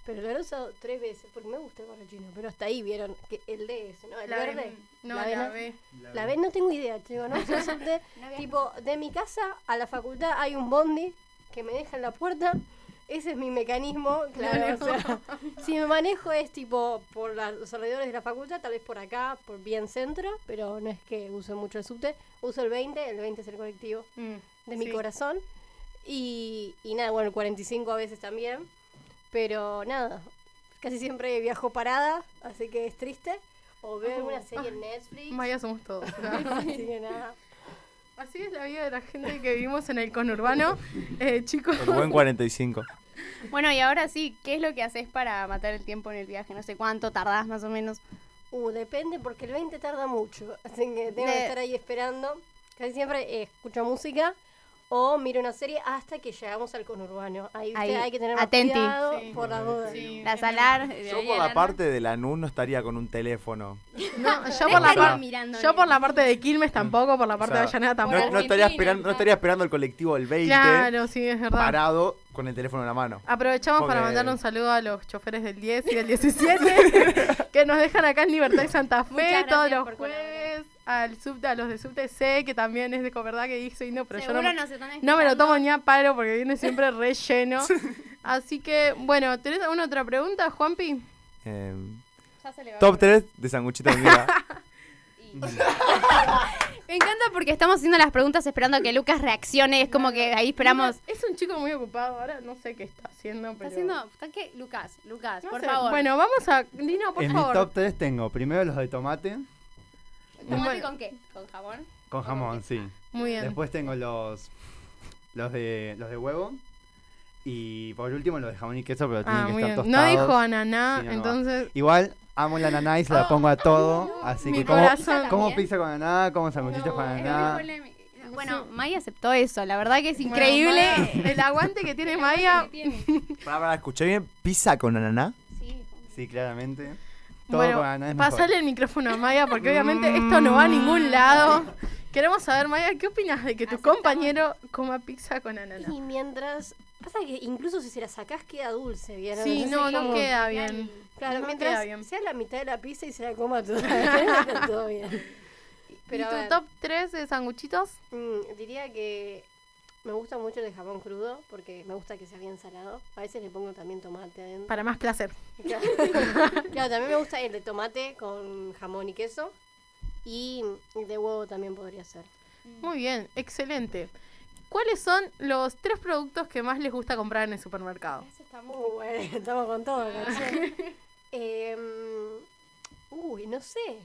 Speaker 12: Pero lo he usado tres veces porque me gusta el barrio chino. Pero hasta ahí vieron que el DS, ¿no? El
Speaker 4: La
Speaker 12: verde.
Speaker 4: B. No,
Speaker 12: La B,
Speaker 4: la. B.
Speaker 12: La B no tengo idea, chico, ¿no? Uso el subte. tipo, de mi casa a la facultad hay un bondi que me deja en la puerta. Ese es mi mecanismo, claro.
Speaker 4: No,
Speaker 12: o sea, si me manejo es tipo por la- los alrededores de la facultad, tal vez por acá, por bien centro, pero no es que use mucho el subte. Uso el 20, el 20 es el colectivo
Speaker 4: Mm,
Speaker 12: de mi
Speaker 4: sí.
Speaker 12: corazón. Y, y nada, bueno, el 45 a veces también. Pero nada, casi siempre viajo parada, así que es triste. O veo
Speaker 4: Oh.
Speaker 12: alguna serie en Netflix.
Speaker 4: Maya somos todos.
Speaker 12: así que nada.
Speaker 4: Así es la vida de la gente que vivimos en el conurbano. Eh, chicos.
Speaker 14: El buen 45.
Speaker 7: Bueno, y ahora sí, ¿qué es lo que haces para matar el tiempo en el viaje? No sé cuánto tardás más o menos.
Speaker 12: Uh, depende porque el 20 tarda mucho. Así que tengo que estar ahí esperando. Casi siempre eh, escucho música o miro una serie hasta que llegamos al conurbano. Ahí, hay que tener más
Speaker 7: atenti.
Speaker 12: cuidado
Speaker 4: Sí.
Speaker 12: por las dudas.
Speaker 7: La salar.
Speaker 14: Yo por la parte de la NU no estaría con un teléfono.
Speaker 4: No, yo por, la par-
Speaker 7: mirando
Speaker 4: yo por la parte de Quilmes tampoco, por la
Speaker 14: O
Speaker 4: parte
Speaker 14: sea,
Speaker 4: de Avellaneda
Speaker 14: no,
Speaker 4: tampoco.
Speaker 14: no estaría esperando, no estaría esperando el colectivo del 20
Speaker 4: Claro, sí, es verdad.
Speaker 14: parado con el teléfono en la mano.
Speaker 4: Aprovechamos para mandar un saludo a los choferes del 10 y del 17 que nos dejan acá en Libertad y Santa Fe
Speaker 7: Muchas
Speaker 4: todos los
Speaker 7: por colaborar.
Speaker 4: jueves. Al subte, a los de subte C, que también es de Coverdad que dice no, pero yo no, me- no me lo tomo ni a palo porque viene siempre relleno. Así que, bueno, ¿tenés alguna otra pregunta, Juanpi?
Speaker 14: Eh,
Speaker 7: Ya se le va
Speaker 14: top
Speaker 7: a
Speaker 14: 3 de sanguchito de.
Speaker 7: Me encanta porque estamos haciendo las preguntas esperando a que Lucas reaccione. Es como que ahí esperamos.
Speaker 4: Es un chico muy ocupado ahora, no sé qué está haciendo,
Speaker 7: Está
Speaker 4: pero...
Speaker 7: haciendo. ¿Está qué? Lucas, Lucas,
Speaker 4: No
Speaker 7: por
Speaker 4: sé.
Speaker 7: favor.
Speaker 4: Bueno, vamos a... Dino, por
Speaker 13: en
Speaker 4: favor.
Speaker 13: mi top 3 tengo primero los de tomate
Speaker 7: ¿Tomate
Speaker 4: bueno.
Speaker 7: con qué? ¿Con jabón?
Speaker 13: con jamón, sí.
Speaker 4: Muy bien.
Speaker 13: Después tengo los los de los de huevo y por último los de jamón y queso, pero tienen
Speaker 4: Ah,
Speaker 13: que
Speaker 4: muy
Speaker 13: estar
Speaker 4: bien. No
Speaker 13: tostados.
Speaker 4: dijo ananá,
Speaker 13: Sí,
Speaker 4: entonces...
Speaker 13: Igual amo la ananá y se la pongo a todo, así
Speaker 4: mi
Speaker 13: que como, como pizza con ananá, como sanguchitos con ananá.
Speaker 7: Bueno, Maya aceptó eso. La verdad que es increíble.
Speaker 4: El aguante que tiene Maya.
Speaker 14: Pará, pará, escuché bien. ¿Pizza con ananá?
Speaker 13: Sí, claramente. Todo
Speaker 4: Bueno,
Speaker 13: es
Speaker 4: pasale el micrófono a Maya porque obviamente esto no va a ningún lado. Queremos saber, Maya, ¿qué opinas de que tu compañero coma pizza con ananá?
Speaker 12: Y mientras. Pasa que incluso si se la sacás queda dulce, ¿vieron?
Speaker 4: Sí, no, no queda bien.
Speaker 12: Claro,
Speaker 4: No
Speaker 12: mientras
Speaker 4: queda bien.
Speaker 12: sea la mitad de la pizza y se la coma toda, está todo bien. Pero
Speaker 4: ¿Y tu
Speaker 12: ver.
Speaker 4: top 3 de sanguchitos?
Speaker 12: Mm, diría que me gusta mucho el de jamón crudo porque me gusta que sea bien salado. A veces le pongo también tomate adentro.
Speaker 4: Para más placer.
Speaker 12: Claro, Claro, también me gusta el de tomate con jamón y queso. Y el de huevo también podría ser.
Speaker 4: Muy bien, excelente. ¿Cuáles son los tres productos que más les gusta comprar en el supermercado?
Speaker 12: Uh, bueno, estamos con todo, canción. Em, uy, no sé.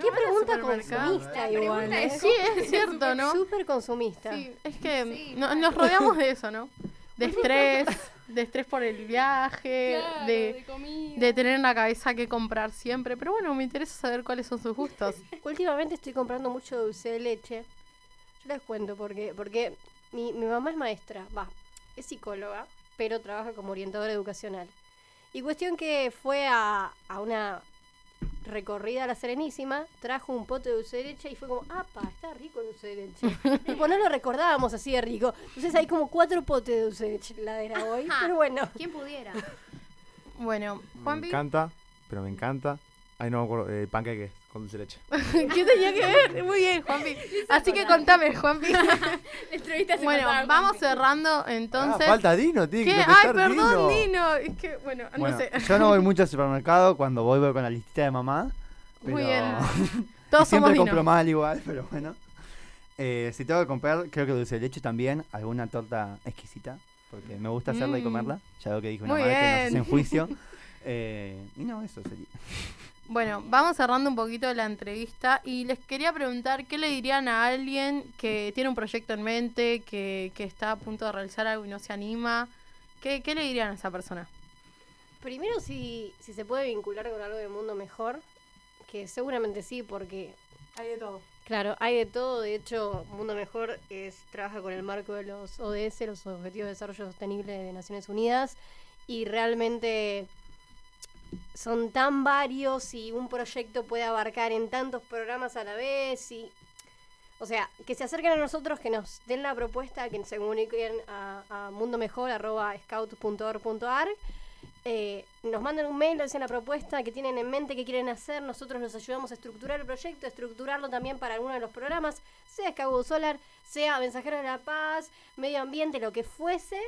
Speaker 12: Qué
Speaker 4: No,
Speaker 12: pregunta consumista
Speaker 4: La
Speaker 12: igual.
Speaker 4: pregunta
Speaker 12: ¿eh?
Speaker 4: es- Sí, es cierto, ¿no?
Speaker 12: Súper consumista.
Speaker 4: Sí, es que no- nos rodeamos de eso, ¿no? De estrés, de estrés por el viaje,
Speaker 7: Claro,
Speaker 4: de,
Speaker 7: de comida.
Speaker 4: de tener en la cabeza qué comprar siempre. Pero bueno, me interesa saber cuáles son sus gustos.
Speaker 12: Últimamente estoy comprando mucho dulce de leche. Yo les cuento porque, porque mi, mi mamá es maestra, va, es psicóloga, pero trabaja como orientadora educacional. Y cuestión que fue a, a una recorrida a la Serenísima, trajo un pote de dulce de leche y fue como, ¡apa! Está rico el dulce de leche. tipo, no lo recordábamos así de rico. Entonces hay como cuatro potes de dulce de leche en la heladera hoy, pero bueno.
Speaker 7: ¿Quién pudiera?
Speaker 4: Bueno,
Speaker 14: Me encanta, pero me encanta. Ay, no me acuerdo, eh, panqueques con dulce de leche.
Speaker 4: ¿qué tenía que ver? Muy bien, Juanpi. Así que contame, Juanpi. Bueno, vamos cerrando entonces.
Speaker 13: Ah, falta Dino, que
Speaker 4: ¿Qué? Ay, perdón,
Speaker 13: Dino.
Speaker 4: Dino. Es que, bueno,
Speaker 13: Bueno,
Speaker 4: no sé.
Speaker 13: yo no voy mucho al supermercado, cuando voy voy con la listita de mamá. Pero...
Speaker 4: Muy bien.
Speaker 13: y
Speaker 4: Todos
Speaker 13: siempre
Speaker 4: somos Dino.
Speaker 13: compro mal igual, pero bueno. Eh, si tengo que comprar, creo que dulce de leche también, alguna torta exquisita, porque me gusta hacerla y
Speaker 4: Mm.
Speaker 13: comerla. Ya veo que dije una
Speaker 4: Muy
Speaker 13: madre que nos hace en juicio. Eh, y no, eso sería.
Speaker 4: Bueno, vamos cerrando un poquito la entrevista y les quería preguntar qué le dirían a alguien que tiene un proyecto en mente, que, que está a punto de realizar algo y no se anima. ¿Qué, qué le dirían a esa persona?
Speaker 12: Primero, si, si se puede vincular con algo de mundo mejor, que seguramente sí, porque
Speaker 4: Hay de todo.
Speaker 12: Claro, hay de todo. De hecho, Mundo Mejor es, trabaja con el marco de los ODS, los Objetivos de Desarrollo Sostenible de Naciones Unidas, y realmente son tan varios y un proyecto puede abarcar en tantos programas a la vez y o sea, que se acerquen a nosotros, que nos den la propuesta, que se comuniquen a, a mundomejor.scout.org.ar, eh, nos mandan un mail, dicen la propuesta que tienen en mente, que quieren hacer, nosotros los ayudamos a estructurar el proyecto, a estructurarlo también para alguno de los programas, sea Scout Solar, sea Mensajero de la Paz, Medio Ambiente, lo que fuese,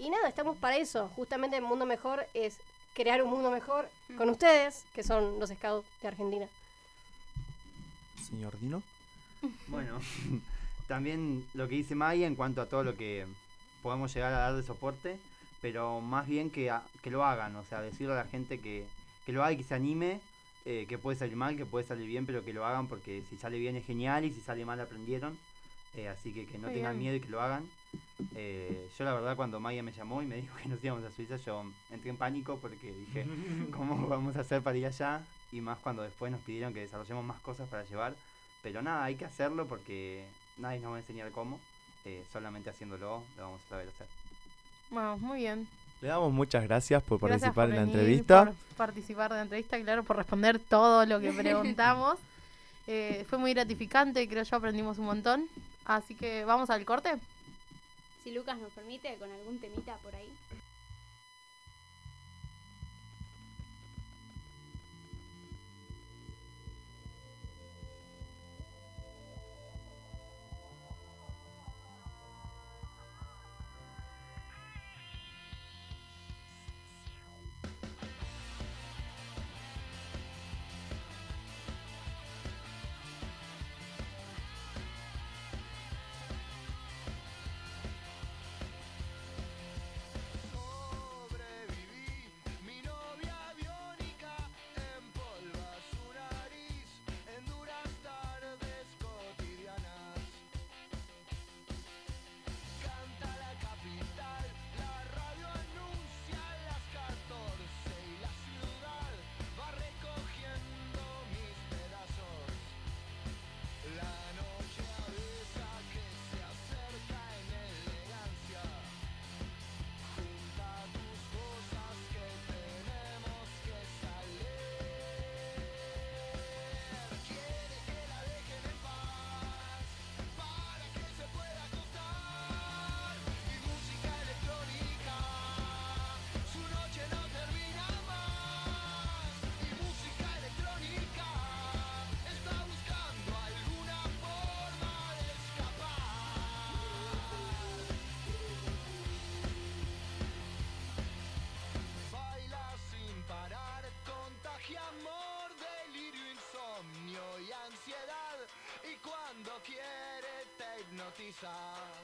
Speaker 12: y nada, estamos para eso. Justamente Mundo Mejor es crear un mundo mejor con ustedes, que son los Scouts de Argentina.
Speaker 14: Señor Dino.
Speaker 13: Bueno, también lo que dice Maya en cuanto a todo lo que podemos llegar a dar de soporte, pero más bien que, a- que lo hagan, o sea, decirle a la gente que, que lo haga y que se anime, eh, que puede salir mal, que puede salir bien, pero que lo hagan porque si sale bien es genial y si sale mal aprendieron. Eh, así que que no
Speaker 4: Muy
Speaker 13: tengan
Speaker 4: bien.
Speaker 13: miedo y que lo hagan. Eh, yo la verdad cuando Maya me llamó y me dijo que nos íbamos a Suiza, yo entré en pánico porque dije, ¿cómo vamos a hacer para ir allá? Y más cuando después nos pidieron que desarrollemos más cosas para llevar. Pero nada, hay que hacerlo porque nadie nos va a enseñar cómo. eh, solamente haciéndolo lo vamos a saber hacer.
Speaker 4: Bueno, muy bien.
Speaker 14: Le damos muchas gracias por
Speaker 4: Gracias
Speaker 14: participar
Speaker 4: por
Speaker 14: en la
Speaker 4: venir,
Speaker 14: entrevista.
Speaker 4: Por participar de la entrevista, claro, por responder todo lo que preguntamos. Eh, fue muy gratificante, creo yo aprendimos un montón. Así que vamos al corte.
Speaker 7: Si Lucas nos permite, con algún temita por ahí.
Speaker 15: Bautista.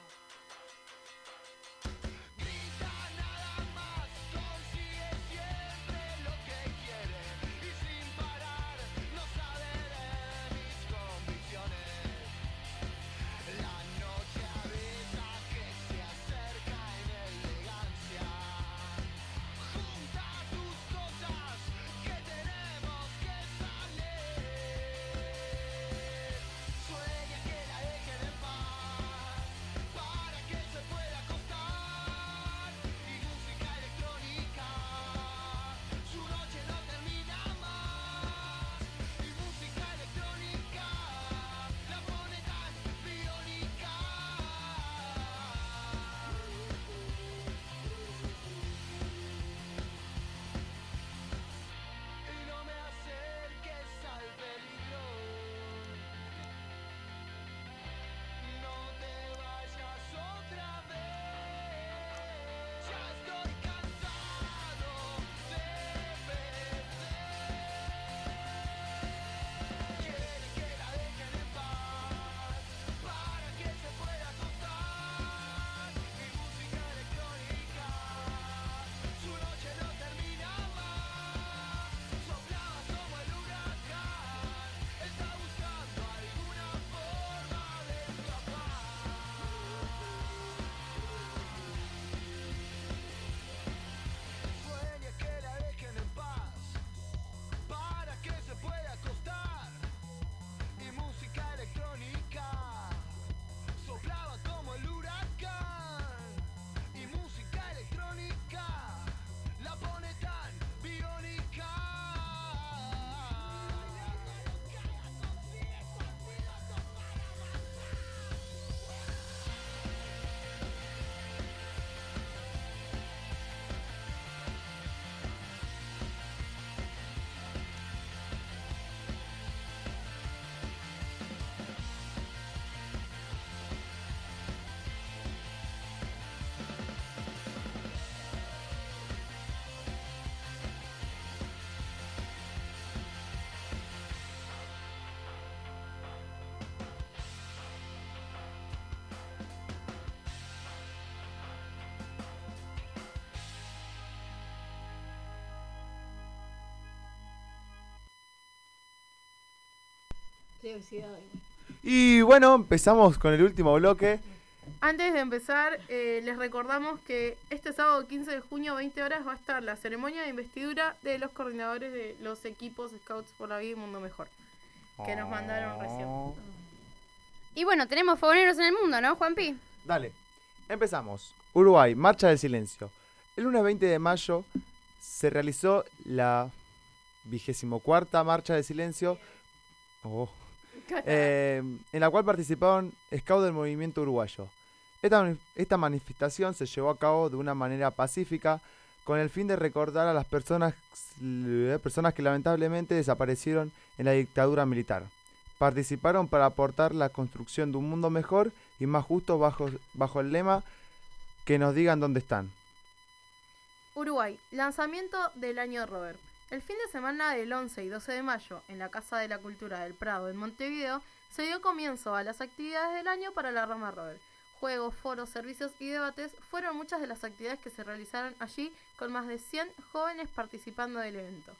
Speaker 15: Y
Speaker 14: bueno, empezamos con el último bloque.
Speaker 4: Antes de empezar, eh, les recordamos que este sábado 15 de junio, 20 horas, va a estar la ceremonia de investidura de los coordinadores de los equipos Scouts por la Vida y Mundo Mejor, que nos mandaron recién.
Speaker 7: Y bueno, tenemos fogoneros en el mundo, ¿no, Juanpi?
Speaker 14: Dale, empezamos. Uruguay, Marcha del Silencio. El lunes 20 de mayo se realizó la vigésimo cuarta Marcha del Silencio, oh, eh, en la cual participaron scouts del movimiento uruguayo. Esta, mani- esta manifestación se llevó a cabo de una manera pacífica con el fin de recordar a las personas, eh, personas que lamentablemente desaparecieron en la dictadura militar. Participaron para aportar la construcción de un mundo mejor y más justo bajo, bajo el lema que nos digan dónde están.
Speaker 4: Uruguay, lanzamiento del año Robert. El fin de semana del 11 y 12 de mayo, en la Casa de la Cultura del Prado en Montevideo, se dio comienzo a las actividades del año para la rama Robert. Juegos, foros, servicios y debates fueron muchas de las actividades que se realizaron allí con más de 100 jóvenes participando del evento.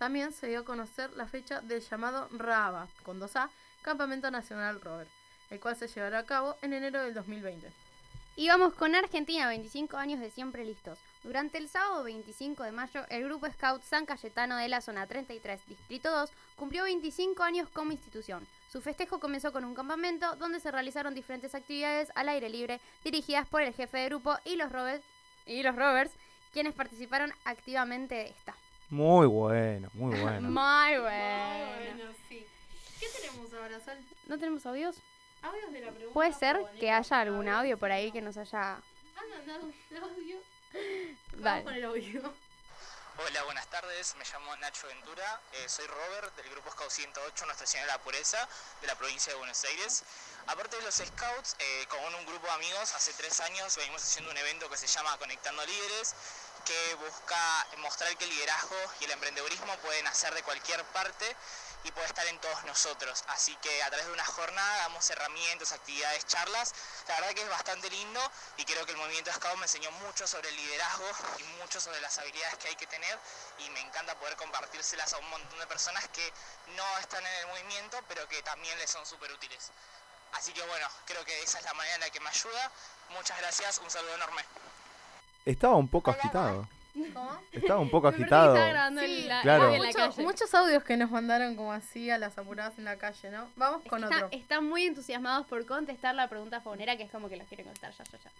Speaker 4: También se dio a conocer la fecha del llamado RABA, con 2A, Campamento Nacional Robert, el cual se llevará a cabo en enero del 2020.
Speaker 7: Y vamos con Argentina, 25 años de siempre listos. Durante el sábado 25 de mayo, el Grupo Scout San Cayetano de la Zona 33, Distrito 2, cumplió 25 años como institución. Su festejo comenzó con un campamento donde se realizaron diferentes actividades al aire libre dirigidas por el jefe de grupo y los Roberts, y los Rovers, quienes participaron activamente de esta.
Speaker 14: Muy bueno, muy bueno.
Speaker 7: Muy bueno.
Speaker 4: sí. ¿Qué tenemos ahora, Sol?
Speaker 7: ¿No tenemos audios?
Speaker 4: Audios de la pregunta.
Speaker 7: Puede ser que haya algún audio por ahí que nos haya...
Speaker 4: Han mandado un audio. Vamos
Speaker 7: Dale.
Speaker 4: con el audio.
Speaker 16: Hola, buenas tardes. Me llamo Nacho Ventura. eh, soy Robert del grupo Scout 108 Nuestra Señora de la Pureza de la provincia de Buenos Aires. Aparte de los Scouts, eh, con un grupo de amigos, hace tres años venimos haciendo un evento que se llama Conectando Líderes, que busca mostrar que el liderazgo y el emprendedurismo pueden hacer de cualquier parte y puede estar en todos nosotros. Así que a través de una jornada damos herramientas, actividades, charlas. La verdad que es bastante lindo y creo que el movimiento Scout me enseñó mucho sobre el liderazgo y mucho sobre las habilidades que hay que tener y me encanta poder compartírselas a un montón de personas que no están en el movimiento pero que también les son súper útiles. Así que bueno, creo que esa es la manera en la que me ayuda. Muchas gracias, un saludo enorme.
Speaker 14: Estaba un poco agitado.
Speaker 4: ¿Cómo?
Speaker 14: Estaba un poco agitado.
Speaker 4: Sí,
Speaker 14: Claro.
Speaker 4: hay muchos, muchos audios que nos mandaron como así a las apuradas en la calle, ¿no? Vamos con
Speaker 7: Está-
Speaker 4: otro.
Speaker 7: están muy entusiasmados por contestar la pregunta faunera, que es como que los quieren contestar ya, ya, ya.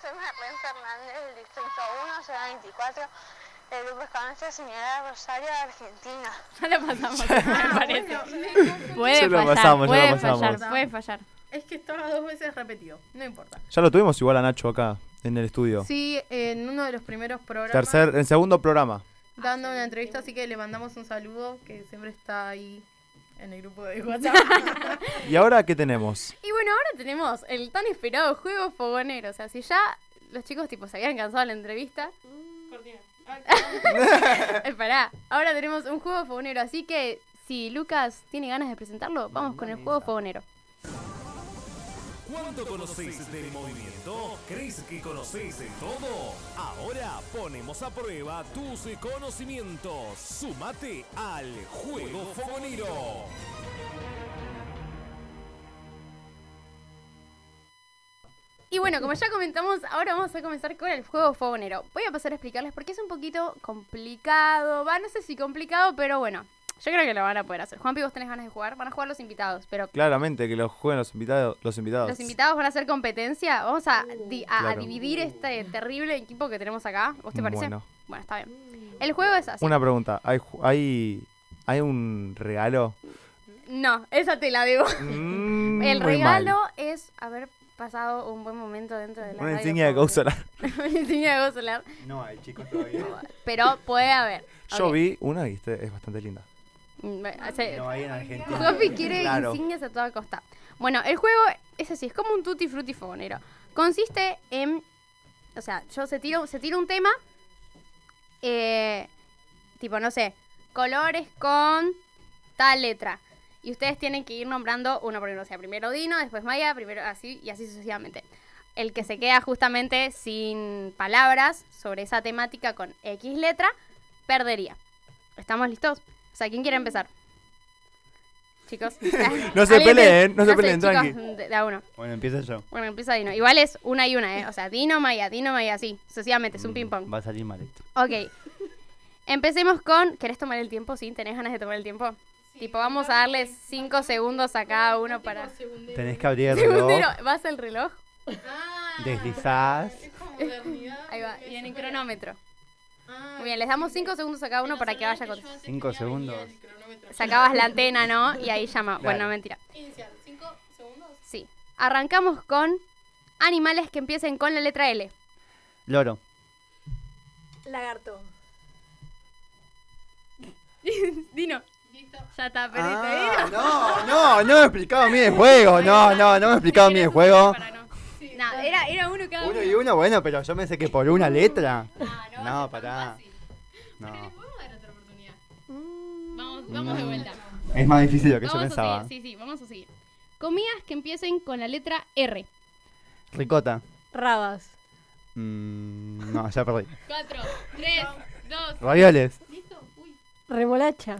Speaker 11: Soy Marlene Fernández del Distrito 1, ciudad 24, del Grupo Escabencia Señora Rosario de Argentina.
Speaker 7: Ya lo pasamos, me parece. Puede
Speaker 14: Ya lo
Speaker 7: fallar,
Speaker 14: pasamos, ya
Speaker 7: puede
Speaker 14: lo pasamos.
Speaker 7: fallar, puede fallar.
Speaker 4: Es que estaba dos veces repetido, no importa.
Speaker 14: Ya lo tuvimos igual a Nacho acá, en el estudio.
Speaker 4: Sí, en uno de los primeros programas.
Speaker 14: Tercer, el segundo programa.
Speaker 4: Dando una entrevista, así que le mandamos un saludo, que siempre está ahí en el grupo de WhatsApp.
Speaker 14: ¿Y ahora qué tenemos?
Speaker 7: Y bueno, ahora tenemos el tan esperado juego fogonero. O sea, si ya los chicos tipo se habían cansado de la entrevista. Eh, Pará, ahora tenemos un juego fogonero. Así que si Lucas tiene ganas de presentarlo, vamos con el juego fogonero.
Speaker 2: ¿Cuánto conocéis del movimiento? ¿Crees que conocéis de todo? Ahora ponemos a prueba tus conocimientos. Sumate al Juego Fogonero.
Speaker 7: Y bueno, como ya comentamos, ahora vamos a comenzar con el juego fogonero. Voy a pasar a explicarles porque es un poquito complicado. Va, no sé si complicado, pero bueno. Yo creo que lo van a poder hacer. Juanpi, vos tenés ganas de jugar. Van a jugar los invitados, pero
Speaker 14: Claramente que lo jueguen los invitados. Los invitados.
Speaker 7: los invitados van a hacer competencia. Vamos a, di- a- dividir este terrible equipo que tenemos acá. ¿Vos te parece?
Speaker 14: Bueno.
Speaker 7: Bueno, está bien. El juego es así.
Speaker 14: Una pregunta. ¿Hay, ju- hay, hay un regalo?
Speaker 7: No, esa te la debo.
Speaker 14: Mm,
Speaker 7: El regalo
Speaker 14: mal.
Speaker 7: es haber pasado un buen momento dentro de la
Speaker 14: Una
Speaker 7: radio
Speaker 14: insignia de
Speaker 7: Fogonero.
Speaker 14: Solar.
Speaker 7: Una insignia de Go Solar.
Speaker 13: No hay chicos todavía.
Speaker 7: Pero puede haber.
Speaker 14: Yo vi una y este es bastante linda.
Speaker 7: Mm, hace-
Speaker 13: No hay en Argentina.
Speaker 7: Juanpi quiere
Speaker 14: Claro.
Speaker 7: insignias a toda costa. Bueno, el juego es así, es como un tutti frutti fogonero. Consiste en, o sea, yo se tiro, se tira un tema, eh, tipo, no sé, colores con tal letra. Y ustedes tienen que ir nombrando uno por uno. O sea, primero Dino, después Maya, primero así y así sucesivamente. El que se queda justamente sin palabras sobre esa temática con X letra, perdería. ¿Estamos listos? O sea, ¿quién quiere empezar? Chicos.
Speaker 14: No se
Speaker 7: ¿Alguien
Speaker 14: peleen, no se
Speaker 7: sé,
Speaker 14: peleen,
Speaker 7: chicos,
Speaker 14: tranqui.
Speaker 7: De, de a uno.
Speaker 13: Bueno, empiezo yo.
Speaker 7: Bueno, empieza Dino. Igual es una y una, ¿eh? O sea, Dino, Maya, Dino, Maya, así. Sucesivamente, es un ping-pong.
Speaker 13: Va a salir mal esto.
Speaker 7: Ok. Empecemos con. ¿Querés tomar el tiempo? ¿Sí? ¿Tenés ganas de tomar el tiempo? tipo, vamos a darles 5 segundos a cada uno para.
Speaker 13: Tenés que abrir el reloj.
Speaker 7: ¿Vas al reloj?
Speaker 13: deslizás.
Speaker 7: Ahí va. Y en el cronómetro. Muy bien, les damos 5 segundos a cada uno para que vaya con.
Speaker 13: 5 segundos.
Speaker 7: Sacabas la antena, ¿no? Y ahí llama. Bueno, mentira.
Speaker 4: Inicial, ¿cinco segundos?
Speaker 7: Sí. Arrancamos con animales que empiecen con la letra L.
Speaker 13: Loro.
Speaker 12: Lagarto.
Speaker 7: Dino. Ya está, perdiste,
Speaker 13: Ah, no, no, no me explicaba mi de juego. No, no, no me explicaba mi de juego.
Speaker 7: No, era, era uno cada uno.
Speaker 13: Uno y uno, bueno, pero yo pensé que por una letra. No, pará. No.
Speaker 7: Vamos, vamos de vuelta.
Speaker 13: Es más difícil de lo que yo
Speaker 7: Vamos a
Speaker 13: pensaba.
Speaker 7: seguir, sí, sí, vamos a seguir. Comidas que empiecen con la letra R.
Speaker 13: Ricota.
Speaker 12: Rabas.
Speaker 13: Mm, no, ya perdí.
Speaker 7: 4, 3, 2.
Speaker 13: Ravioles.
Speaker 7: ¿Listo? Uy.
Speaker 12: Remolacha.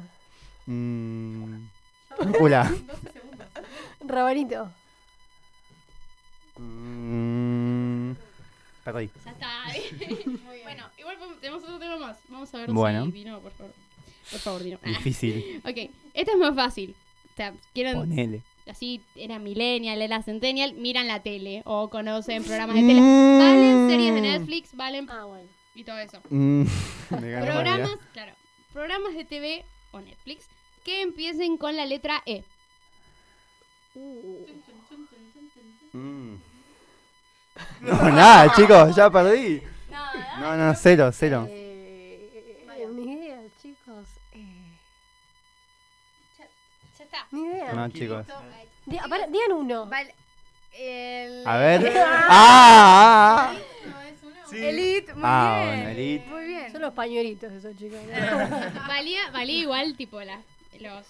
Speaker 13: Mm, Rúcula.
Speaker 12: Rabanito.
Speaker 13: Mm, perdí.
Speaker 7: Ya está. bueno, igual tenemos otro tema más. Vamos a ver
Speaker 13: Bueno.
Speaker 7: si Dino, por favor. Por favor, Dino.
Speaker 13: Difícil.
Speaker 7: ok, este es más fácil. O sea, quieren.
Speaker 13: Ponele.
Speaker 7: Así era millennial, era centennial, miran la tele o conocen programas de tele.
Speaker 13: Mm.
Speaker 7: Valen series de Netflix, valen y todo eso.
Speaker 13: Mm,
Speaker 7: Programas, claro, programas de TV o Netflix que empiecen con la letra E.
Speaker 13: Mm. No, nada, chicos, ya perdí. No, no, cero, cero.
Speaker 12: Eh, ni idea, chicos. Eh,
Speaker 7: Ya está.
Speaker 12: ni idea.
Speaker 13: No, chicos.
Speaker 12: Di- digan uno.
Speaker 7: Vale. El...
Speaker 13: A ver. ¡Ah! ah,
Speaker 7: Elite, muy
Speaker 13: Ah,
Speaker 7: bien.
Speaker 13: bueno, Elite.
Speaker 7: Muy bien.
Speaker 12: Son los pañuelitos esos chicos.
Speaker 7: valía, valía igual, tipo, la, los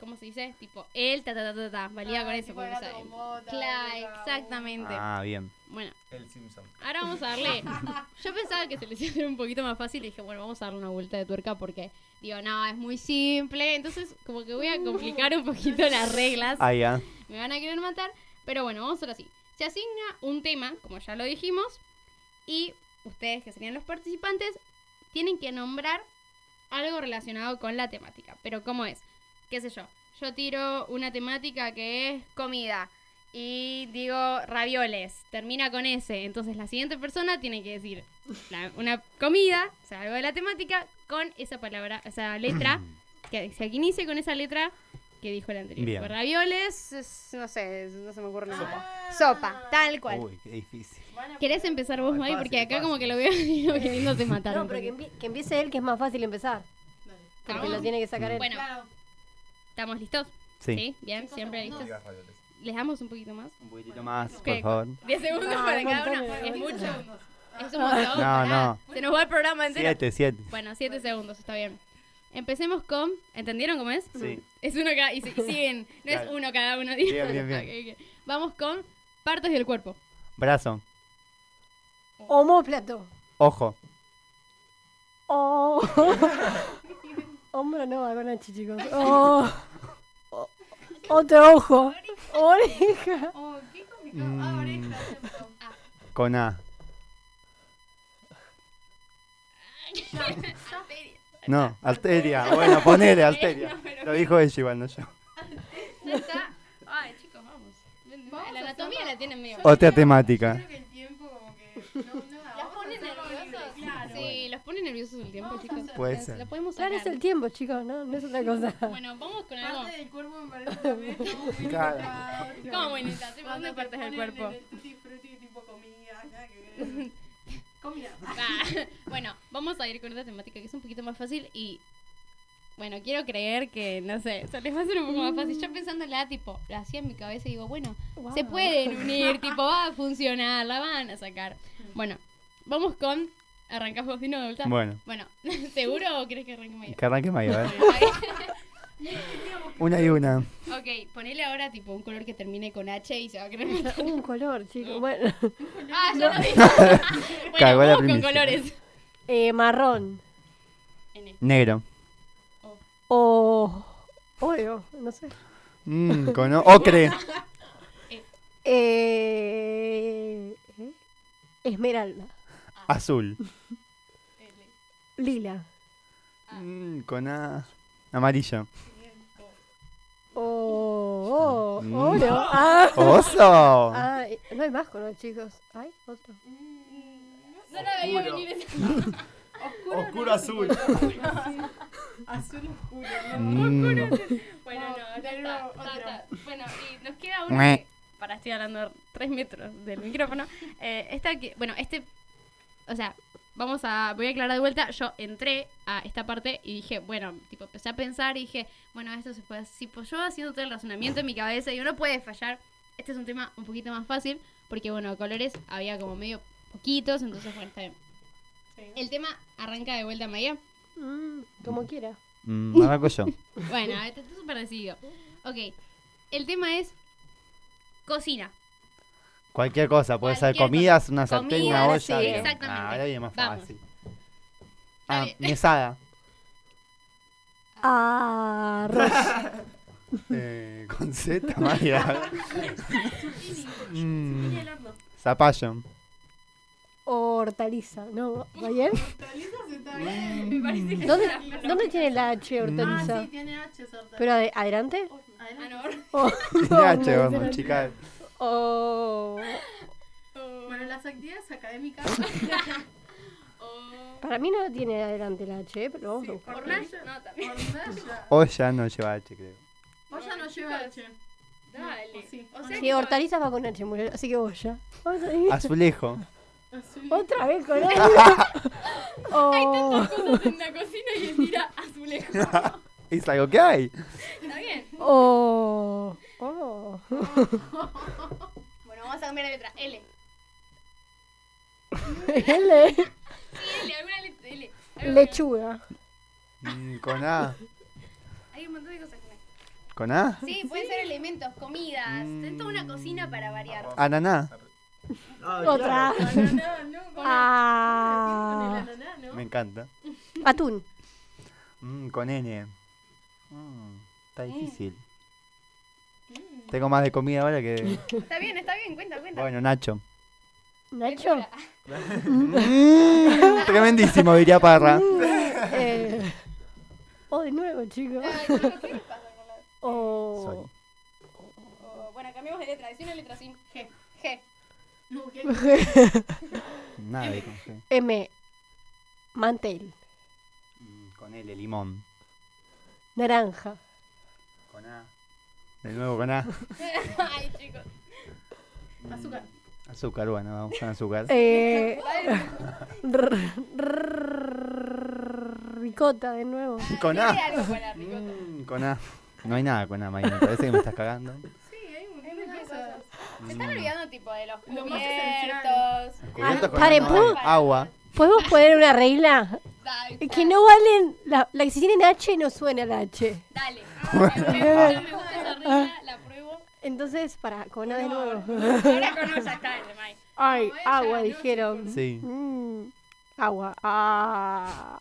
Speaker 7: ¿cómo se dice? Tipo, él, ta, ta, ta, ta, ta. Valía
Speaker 4: Ah,
Speaker 7: con eso. Porque,
Speaker 4: bota,
Speaker 7: claro, exactamente.
Speaker 13: Ah, bien.
Speaker 7: Bueno,
Speaker 14: El Simpson.
Speaker 7: ahora vamos a darle. Yo pensaba que se les iba a hacer un poquito más fácil y dije, bueno, vamos a darle una vuelta de tuerca porque, digo, no, es muy simple. Entonces, como que voy a complicar un poquito las reglas.
Speaker 13: Ah, ya.
Speaker 7: Me van a querer matar. Pero bueno, vamos a hacer así. Se asigna un tema, como ya lo dijimos, y ustedes, que serían los participantes, tienen que nombrar algo relacionado con la temática. Pero ¿cómo es? ¿Qué sé yo? Yo tiro una temática que es comida y digo ravioles. Termina con ese. Entonces la siguiente persona tiene que decir la- una comida, o sea, algo de la temática, con esa palabra, esa letra, que se inicie con esa letra que dijo el anterior.
Speaker 13: Bien.
Speaker 7: Ravioles, es- no sé, no se me ocurre nada. Sopa, tal cual.
Speaker 13: Uy, qué difícil.
Speaker 7: ¿Querés empezar vos, May? Porque
Speaker 13: fácil,
Speaker 7: acá como que lo veo y lo queriéndote matar.
Speaker 12: No, pero que,
Speaker 7: poquito.
Speaker 12: empie- que empiece él, que es más fácil empezar. Porque
Speaker 7: ¿Estamos?
Speaker 12: lo tiene que sacar él.
Speaker 7: Bueno, ¿estamos listos?
Speaker 13: Sí.
Speaker 7: bien, siempre listos. ¿Les damos un poquito más?
Speaker 13: Un poquitito más, por
Speaker 7: ¿Qué?
Speaker 13: favor.
Speaker 7: 10 segundos para cada
Speaker 12: de-
Speaker 7: Es mucho. Es un
Speaker 12: No,
Speaker 7: montón.
Speaker 13: no.
Speaker 7: pará. Se nos va el programa entero.
Speaker 13: Siete, siete.
Speaker 7: Bueno, 7 segundos, está bien. Empecemos con. ¿Entendieron cómo es?
Speaker 13: Sí.
Speaker 7: Es uno cada. Y, si- y siguen. No es uno cada uno.
Speaker 13: Bien, bien, bien.
Speaker 7: Vamos con partes del cuerpo.
Speaker 13: Brazo.
Speaker 12: Homóplato.
Speaker 13: Ojo.
Speaker 12: Oh. Hombro no, H, chicos. Oh. Oh. Otro ojo. Oreja.
Speaker 7: Oh, qué
Speaker 13: Mm, con A. No, arteria. Bueno, ponele arteria. Lo dijo ella igual, no yo.
Speaker 7: Ya está. Ay, chicos, vamos. La anatomía la tienen medio.
Speaker 13: Otra temática.
Speaker 4: el tiempo como que no, no,
Speaker 7: ¿Los pone nerviosos? Sí, los pone nerviosos el tiempo, chicos.
Speaker 13: Puede
Speaker 7: Lo-
Speaker 13: ser.
Speaker 7: Lo podemos
Speaker 12: Claro,
Speaker 7: sacar.
Speaker 12: es el tiempo, chicos, ¿no? No es otra cosa.
Speaker 7: Bueno, vamos con algo.
Speaker 4: Parte del cuerpo me parece también
Speaker 13: Claro.
Speaker 7: ¿Cómo
Speaker 4: cuando
Speaker 7: ¿dónde
Speaker 4: te
Speaker 7: partes del cuerpo?
Speaker 4: tutti tipo comida, nada que ver. Comida.
Speaker 7: Bueno, vamos a ir con otra temática que es un poquito más fácil y. Bueno, quiero creer que, no sé, se les va a hacer un poco más fácil. Yo pensándola, tipo, lo hacía en mi cabeza y digo, bueno, se
Speaker 12: Wow.
Speaker 7: pueden unir, tipo, va a funcionar, la van a sacar. Bueno, vamos con. ¿Arrancás vos de nuevo?
Speaker 13: Bueno.
Speaker 7: Bueno, ¿seguro o querés que arranque medio?
Speaker 13: Que arranque Mayo, a ver.
Speaker 7: Bueno, ahí.
Speaker 13: Una y una.
Speaker 7: ok, ponele ahora, tipo, un color que termine con H y se va a matar.
Speaker 12: Un color, chicos. Bueno.
Speaker 7: Ah, ya lo dije. bueno,
Speaker 13: Cagó la
Speaker 7: vamos con
Speaker 13: primicia.
Speaker 7: colores.
Speaker 12: Eh, marrón.
Speaker 7: N.
Speaker 13: Negro.
Speaker 12: O. Oro, no sé.
Speaker 13: Mm, con o- ocre.
Speaker 12: Eh, ¿eh? Esmeralda.
Speaker 13: Azul.
Speaker 12: Lila.
Speaker 13: Mm, con A. Amarillo.
Speaker 12: O.
Speaker 13: Mm.
Speaker 12: oro. Ah.
Speaker 13: Oso.
Speaker 12: Ah, eh, no hay más color, chicos. ¿Hay otro?
Speaker 7: No la veía venir esa.
Speaker 14: Oscuro azul.
Speaker 4: Azul oscuro.
Speaker 13: Mm.
Speaker 7: Bueno, no,
Speaker 4: No,
Speaker 7: ya está,
Speaker 4: otro.
Speaker 7: está. Bueno, y nos queda uno
Speaker 13: Mue.
Speaker 7: que, para estoy hablando 3 metros del micrófono. Eh, esta que, bueno, este, o sea, vamos a, voy a aclarar de vuelta. Yo entré a esta parte y dije, bueno, tipo, empecé a pensar y dije, bueno, esto se puede, si pues yo haciendo todo el razonamiento en mi cabeza y uno puede fallar. Este es un tema un poquito más fácil porque, bueno, colores había como medio poquitos, entonces, bueno, está bien. El tema arranca de vuelta, Maya.
Speaker 12: Mm, como quiera.
Speaker 13: Mm, arranco yo.
Speaker 7: Bueno, este está súper decidido. Ok, el tema es cocina.
Speaker 13: Cualquier cosa, puede ser comidas, una sartén,
Speaker 7: Comida,
Speaker 13: una
Speaker 7: sí,
Speaker 13: olla. bien.
Speaker 7: exactamente.
Speaker 13: Ah, ahora viene más
Speaker 7: Vamos.
Speaker 13: fácil. Ah, mesada.
Speaker 12: Arroz.
Speaker 13: Eh, con Z, Maya. Mm, Zapallo.
Speaker 12: Hortaliza. ¿No? ¿Va bien?
Speaker 7: Me parece que
Speaker 12: ¿Dónde. ¿Dónde tiene la H hortaliza?
Speaker 4: Ah, sí, tiene H sorta.
Speaker 12: ¿Pero ade- adelante?
Speaker 4: Adelante.
Speaker 12: Oh,
Speaker 13: Tiene H, vamos,
Speaker 12: no.
Speaker 13: Chica.
Speaker 12: Oh,
Speaker 4: Bueno, las actividades académicas.
Speaker 12: para mí no tiene adelante la H, ¿eh? pero vamos a buscar.
Speaker 7: Hornalla, no, también.
Speaker 13: Olla no lleva H, creo.
Speaker 4: Olla no lleva H.
Speaker 7: Dale.
Speaker 4: Sí.
Speaker 7: O sea
Speaker 12: Sí,
Speaker 7: que
Speaker 12: hortaliza va con H, mujer, así que vos ya. Vamos a ir.
Speaker 13: Azulejo.
Speaker 4: Azul.
Speaker 12: Otra vez con H. oh.
Speaker 7: hay tantas cosas en la cocina y él tira azulejo.
Speaker 13: Es algo que hay.
Speaker 7: Está bien.
Speaker 12: Oh. Oh.
Speaker 7: Bueno, vamos a cambiar de letra. L.
Speaker 12: L.
Speaker 7: Sí, L, alguna letra L.
Speaker 12: Lechuga.
Speaker 13: Mm, con A.
Speaker 7: Hay un montón de cosas con L.
Speaker 13: ¿Con A?
Speaker 7: Sí, pueden ser elementos, comidas. Es toda una cocina para variar.
Speaker 13: Ananá.
Speaker 12: Otra. Ah.
Speaker 13: Me encanta.
Speaker 12: Atún.
Speaker 13: Mm, con N. Mm, está difícil. Tengo más de comida ahora que...
Speaker 7: Está bien, está bien, cuenta, cuenta.
Speaker 13: Bueno, Nacho.
Speaker 12: ¿Nacho?
Speaker 13: Mm, tremendísimo, diría Parra.
Speaker 12: Eh, oh, de nuevo, chicos. Oh.
Speaker 13: Soy.
Speaker 7: Oh, bueno, cambiamos de letra. Decí una letra sin G. G.
Speaker 13: Nada de con G.
Speaker 12: M. Mantel.
Speaker 13: Mm, Con L, limón.
Speaker 12: Naranja.
Speaker 13: Con A. De nuevo con A.
Speaker 7: Ay, chicos.
Speaker 4: Azúcar.
Speaker 13: Azúcar, bueno, vamos con azúcar.
Speaker 12: Eh, ricota de nuevo.
Speaker 13: Con A.
Speaker 7: Algo con la ricota.
Speaker 13: Mm, Con A. No hay nada con A, Maya. Me parece que me estás cagando.
Speaker 7: Hay muchas cosas. Se están olvidando tipo de los
Speaker 4: Lo más
Speaker 7: cubiertos.
Speaker 13: Cubiertos con
Speaker 12: paren,
Speaker 13: A,
Speaker 12: ¿puedo?
Speaker 13: Agua.
Speaker 12: ¿Podemos poner una regla?
Speaker 7: Dale,
Speaker 12: Que no valen. La, la que si tienen H no suena el H.
Speaker 7: Dale. Me gusta regla, la pruebo.
Speaker 12: Entonces, para, con A de nuevo.
Speaker 7: Ahora con ya está el de Mike.
Speaker 12: Ay, agua, dijeron.
Speaker 13: Sí.
Speaker 12: Mm, agua. Ah,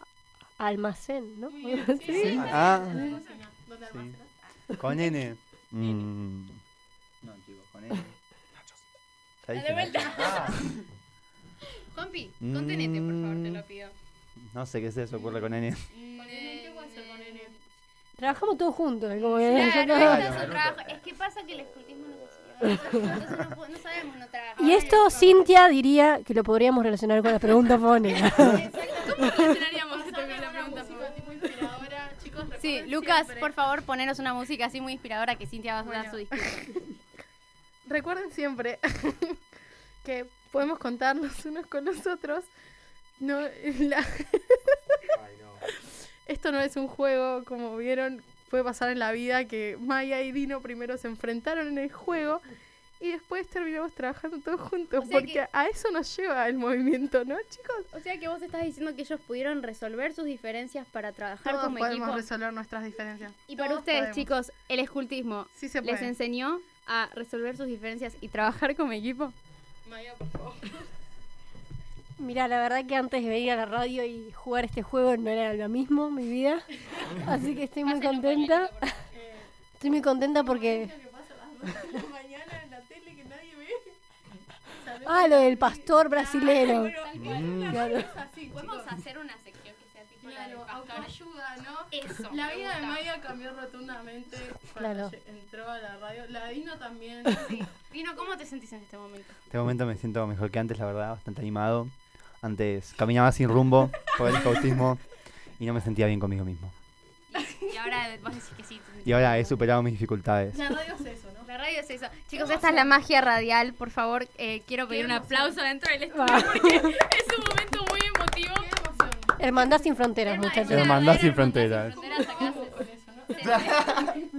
Speaker 12: almacén, ¿no? Sí.
Speaker 13: Ah.
Speaker 4: ¿Dónde
Speaker 13: Sí.
Speaker 4: almacenas?
Speaker 13: Con N. Mm. No, chicos, con N. Ya
Speaker 7: Dale
Speaker 13: dije
Speaker 7: vuelta.
Speaker 13: Nacho. Ah.
Speaker 7: Juanpi, contenete, por favor, te lo pido.
Speaker 13: No sé qué es eso, ocurre con N.
Speaker 4: ¿Qué puede ser con N?
Speaker 12: Trabajamos todos juntos. Como que
Speaker 7: Claro, es un trabajo. Es que pasa que el escultismo no Entonces no, no sabemos no trabajar.
Speaker 12: Y esto, Cintia diría que lo podríamos relacionar con la pregunta fónica.
Speaker 7: ¿Cómo relacionaríamos esto con la pregunta
Speaker 4: inspiradora, chicos.
Speaker 7: Sí,
Speaker 4: recuerden
Speaker 7: Lucas,
Speaker 4: siempre-
Speaker 7: por favor, poneros una música así muy inspiradora que Cintia va a dar
Speaker 4: Bueno.
Speaker 7: su discurso.
Speaker 4: Recuerden siempre que podemos contarnos unos con los otros. No, la- Esto no es un juego, como vieron, puede pasar en la vida que Maya y Dino primero se enfrentaron en el juego y después terminamos trabajando todos juntos,
Speaker 7: O sea
Speaker 4: porque
Speaker 7: que-
Speaker 4: a eso nos lleva el movimiento, ¿no, chicos?
Speaker 7: O sea que vos estás diciendo que ellos pudieron resolver sus diferencias para trabajar
Speaker 4: Todos
Speaker 7: como
Speaker 4: podemos
Speaker 7: equipo.
Speaker 4: resolver nuestras diferencias.
Speaker 7: Y para ustedes,
Speaker 4: podemos.
Speaker 7: chicos, el escultismo
Speaker 4: Sí se
Speaker 7: les enseñó a resolver sus diferencias y trabajar como equipo.
Speaker 4: Maya, por favor.
Speaker 12: Mira, la verdad que antes de venir a la radio y jugar este juego no era lo mismo mi vida. Así que estoy muy contenta. Estoy muy contenta porque...
Speaker 4: mañana en la tele que nadie ve.
Speaker 12: Ah, lo del pastor brasilero.
Speaker 13: Mm.
Speaker 12: Claro.
Speaker 4: Así,
Speaker 7: Podemos hacer una sección que sea tipo la del pastor.
Speaker 4: autoayuda, ¿no?
Speaker 7: Eso,
Speaker 4: La vida de. Maya cambió rotundamente cuando entró a la radio. La Dino también.
Speaker 7: Dino, ¿cómo te sentís en este momento?
Speaker 13: En este momento me siento mejor que antes, la verdad, bastante animado. Antes caminaba sin rumbo por el escautismo y no me sentía bien conmigo mismo.
Speaker 7: Y ahora vos decís que sí.
Speaker 13: Y ahora he superado mis dificultades.
Speaker 4: La radio es eso, ¿no?
Speaker 7: La radio es eso. Chicos, esta es la magia radial. Por favor, eh, quiero pedir un aplauso dentro del estudio porque es un momento muy emotivo.
Speaker 12: Hermandad sin fronteras, muchachos.
Speaker 13: Hermandad sin fronteras.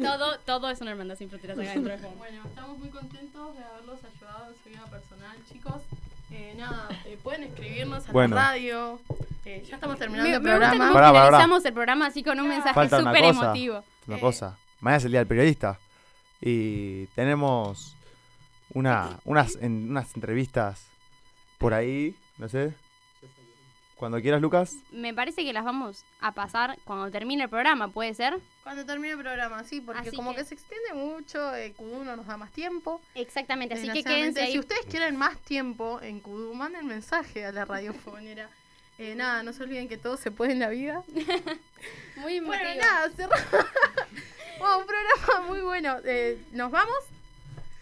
Speaker 7: Todo, todo es una hermandad sin fronteras acá dentro del juego.
Speaker 4: Bueno, estamos muy contentos de haberlos ayudado en su vida personal, chicos. Eh, nada, eh, pueden escribirnos a
Speaker 14: Bueno.
Speaker 4: la radio. Eh, ya estamos terminando
Speaker 7: Me,
Speaker 4: el
Speaker 7: me gusta
Speaker 4: programa.
Speaker 14: Pará, pará.
Speaker 7: finalizamos el programa así con un mensaje
Speaker 14: Falta una
Speaker 7: súper
Speaker 14: cosa.
Speaker 7: emotivo.
Speaker 14: Una
Speaker 4: Eh.
Speaker 14: cosa. Mañana es el día del periodista. Y tenemos una, unas, en- unas entrevistas por ahí. No sé. Cuando quieras, Lucas.
Speaker 7: Me parece que las vamos a pasar cuando termine el programa, ¿puede ser?
Speaker 4: Cuando termine el programa, sí, porque
Speaker 7: Así
Speaker 4: como
Speaker 7: que-
Speaker 4: que... se extiende mucho, eh, Kudu no nos da más tiempo.
Speaker 7: Exactamente, así que quédense ahí.
Speaker 4: Si ustedes quieren más tiempo en Kudu, manden mensaje a la radiofonera. Eh, nada, no se olviden que todo se puede en la vida.
Speaker 7: Muy
Speaker 4: Bueno,
Speaker 7: emotivo.
Speaker 4: nada, cerramos. Wow, un programa muy bueno. Eh, ¿Nos vamos?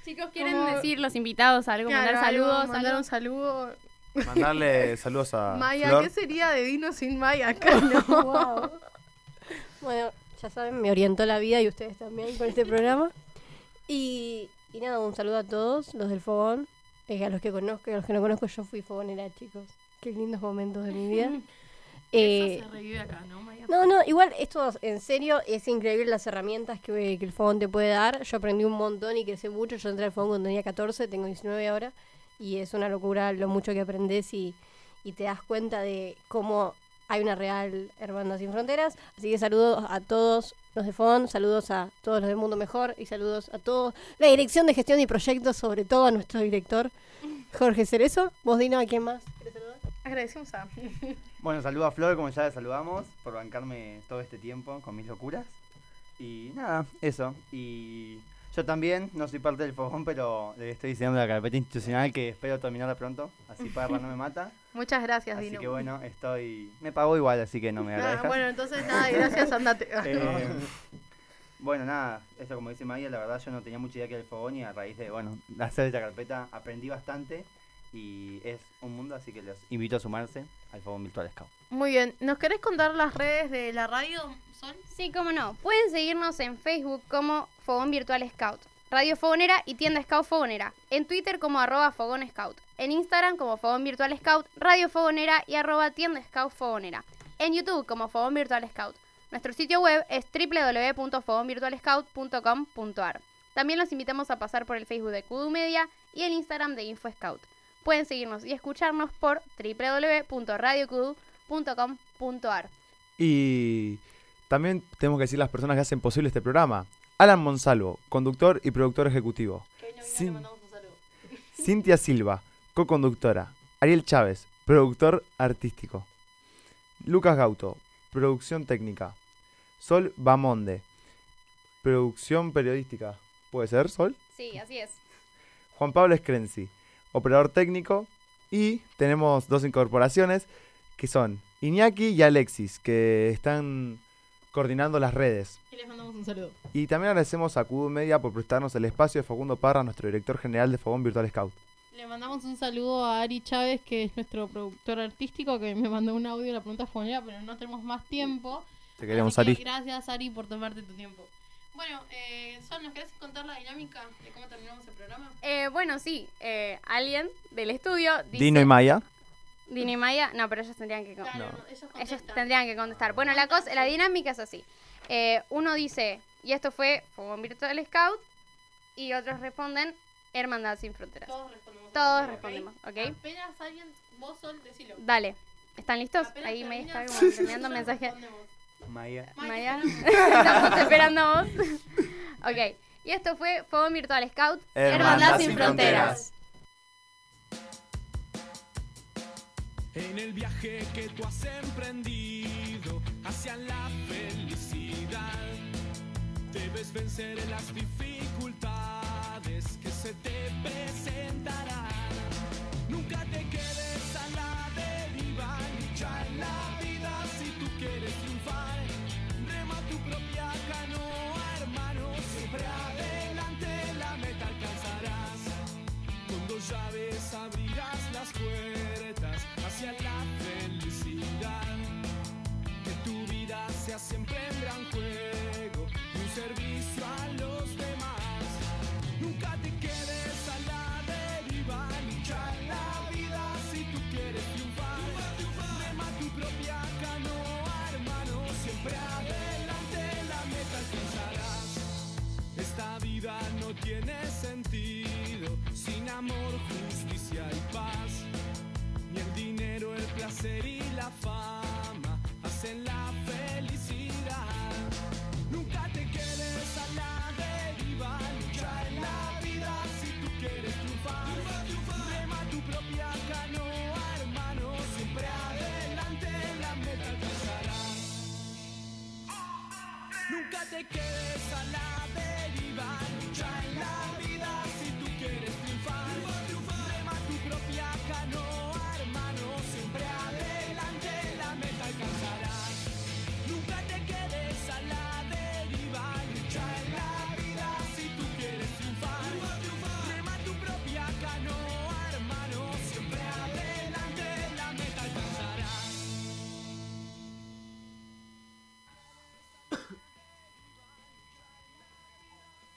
Speaker 7: Chicos, ¿quieren
Speaker 4: Como-
Speaker 7: decir los invitados algo?
Speaker 4: Claro,
Speaker 7: mandar
Speaker 4: algo,
Speaker 7: saludos.
Speaker 4: Mandar
Speaker 7: algo?
Speaker 4: un saludo.
Speaker 14: Mandarle saludos a
Speaker 4: Maya,
Speaker 14: Flor.
Speaker 4: ¿qué sería de Dino sin Maya acá? No.
Speaker 12: Wow. Bueno, ya saben, me orientó la vida y ustedes también con este programa. Y, y nada, un saludo a todos, los del fogón, eh, a los que conozco y a los que no conozco, yo fui fogonera, chicos. Qué lindos momentos de mi vida. Eh,
Speaker 4: Eso se revive acá, ¿no, Maya?
Speaker 12: no, no, igual esto en serio es increíble las herramientas que, que el fogón te puede dar. Yo aprendí un montón y crecí mucho. Yo entré al fogón cuando tenía 14, tengo 19 ahora. Y es una locura lo mucho que aprendes y, y te das cuenta de cómo hay una real Hermandad Sin Fronteras. Así que saludos a todos los de FON, saludos a todos los del Mundo Mejor y saludos a todos la Dirección de Gestión y Proyectos, sobre todo a nuestro director Jorge Cerezo. Vos, Dino, ¿a quién más?
Speaker 4: Agradecemos a.
Speaker 13: Bueno, saludo a Flor, como ya la saludamos, por bancarme todo este tiempo con mis locuras. Y nada, eso. Y yo también, no soy parte del fogón, pero le estoy diseñando la carpeta institucional que espero terminarla pronto, así Parra no me mata.
Speaker 4: Muchas gracias,
Speaker 13: Así
Speaker 4: Dino.
Speaker 13: que bueno, estoy... Me pagó igual, así que no me
Speaker 4: Ah,
Speaker 13: agradezcas.
Speaker 4: bueno, entonces nada, gracias, andate.
Speaker 13: Eh, bueno, nada, eso como dice Maya, la verdad yo no tenía mucha idea que era el fogón y a raíz de, bueno, hacer esta carpeta aprendí bastante y es un mundo, así que los invito a sumarse al fogón virtual Scout.
Speaker 4: Muy bien, ¿nos querés contar las redes de la radio, Sol?
Speaker 7: Sí, cómo no. Pueden seguirnos en Facebook como Fogón Virtual Scout, Radio Fogonera y Tienda Scout Fogonera. En Twitter como arroba Fogón Scout. En Instagram como Fogón Virtual Scout, Radio Fogonera y arroba Tienda Scout Fogonera. En YouTube como Fogón Virtual Scout. Nuestro sitio web es www.fogonvirtualscout.com.ar. También los invitamos a pasar por el Facebook de Kudu Media y el Instagram de Info Scout. Pueden seguirnos y escucharnos por www.radiokudu.com.ar.
Speaker 14: Y también tenemos que decir las personas que hacen posible este programa. Alan Monsalvo, conductor y productor ejecutivo. Cin- Cintia Silva, co-conductora. Ariel Chávez, productor artístico. Lucas Gauto, producción técnica. Sol Bamonde, producción periodística. ¿Puede ser, Sol?
Speaker 7: Sí, así es.
Speaker 14: Juan Pablo Screnzi, operador técnico. Y tenemos dos incorporaciones que son Iñaki y Alexis, que están coordinando las redes.
Speaker 4: Y les mandamos un saludo.
Speaker 14: Y también agradecemos a Kudu Media por prestarnos el espacio de Facundo Parra, nuestro director general de Fogón Virtual Scout.
Speaker 4: Le mandamos un saludo a Ari Chávez, que es nuestro productor artístico, que me mandó un audio de la pregunta fonera, pero no tenemos más tiempo.
Speaker 14: Te queremos,
Speaker 4: Así que
Speaker 14: Ari.
Speaker 4: Gracias, Ari, por tomarte tu tiempo. Bueno, eh, Sol, ¿nos querés contar la dinámica de cómo terminamos el programa?
Speaker 7: Eh, bueno, sí, eh, alguien del estudio dice...
Speaker 14: Dino y Maya.
Speaker 7: Dino y Maya, no, pero ellos tendrían que,
Speaker 14: No.
Speaker 7: ellos tendrían que contestar. Bueno, la cosa, la dinámica es así. Eh, uno dice, y esto fue Fogón Virtual Scout, y otros responden Hermandad Sin Fronteras.
Speaker 4: Todos respondemos.
Speaker 7: Todos
Speaker 4: ¿ok?
Speaker 7: respondemos, ¿ok?
Speaker 4: Apenas alguien, vos, Sol, decilo.
Speaker 7: Dale, ¿están listos?
Speaker 4: Apenas
Speaker 7: Ahí me está
Speaker 4: termina,
Speaker 7: como enseñando
Speaker 4: nosotros
Speaker 7: mensaje.
Speaker 4: respondemos.
Speaker 13: Maya.
Speaker 7: Maya, estamos esperando a vos. ok, y esto fue Fogón Virtual Scout,
Speaker 14: Hermandad
Speaker 7: Sin
Speaker 14: Sin
Speaker 7: Fronteras.
Speaker 9: En el viaje que tú has emprendido hacia la felicidad, debes vencer las dificultades que se te presentarán. Nunca te quedes a la deriva, lucha en la propia canoa, hermano, amor, justicia y paz. Ni el dinero, el placer y la fama hacen la felicidad. Nunca te quedes a la deriva, lucha en la vida si tú quieres triunfar. Rema tu propia canoa, hermano, siempre adelante la meta alcanzarás. Nunca te quedes a la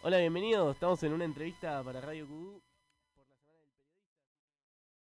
Speaker 17: Hola, bienvenidos. Estamos en una entrevista para Radio Q.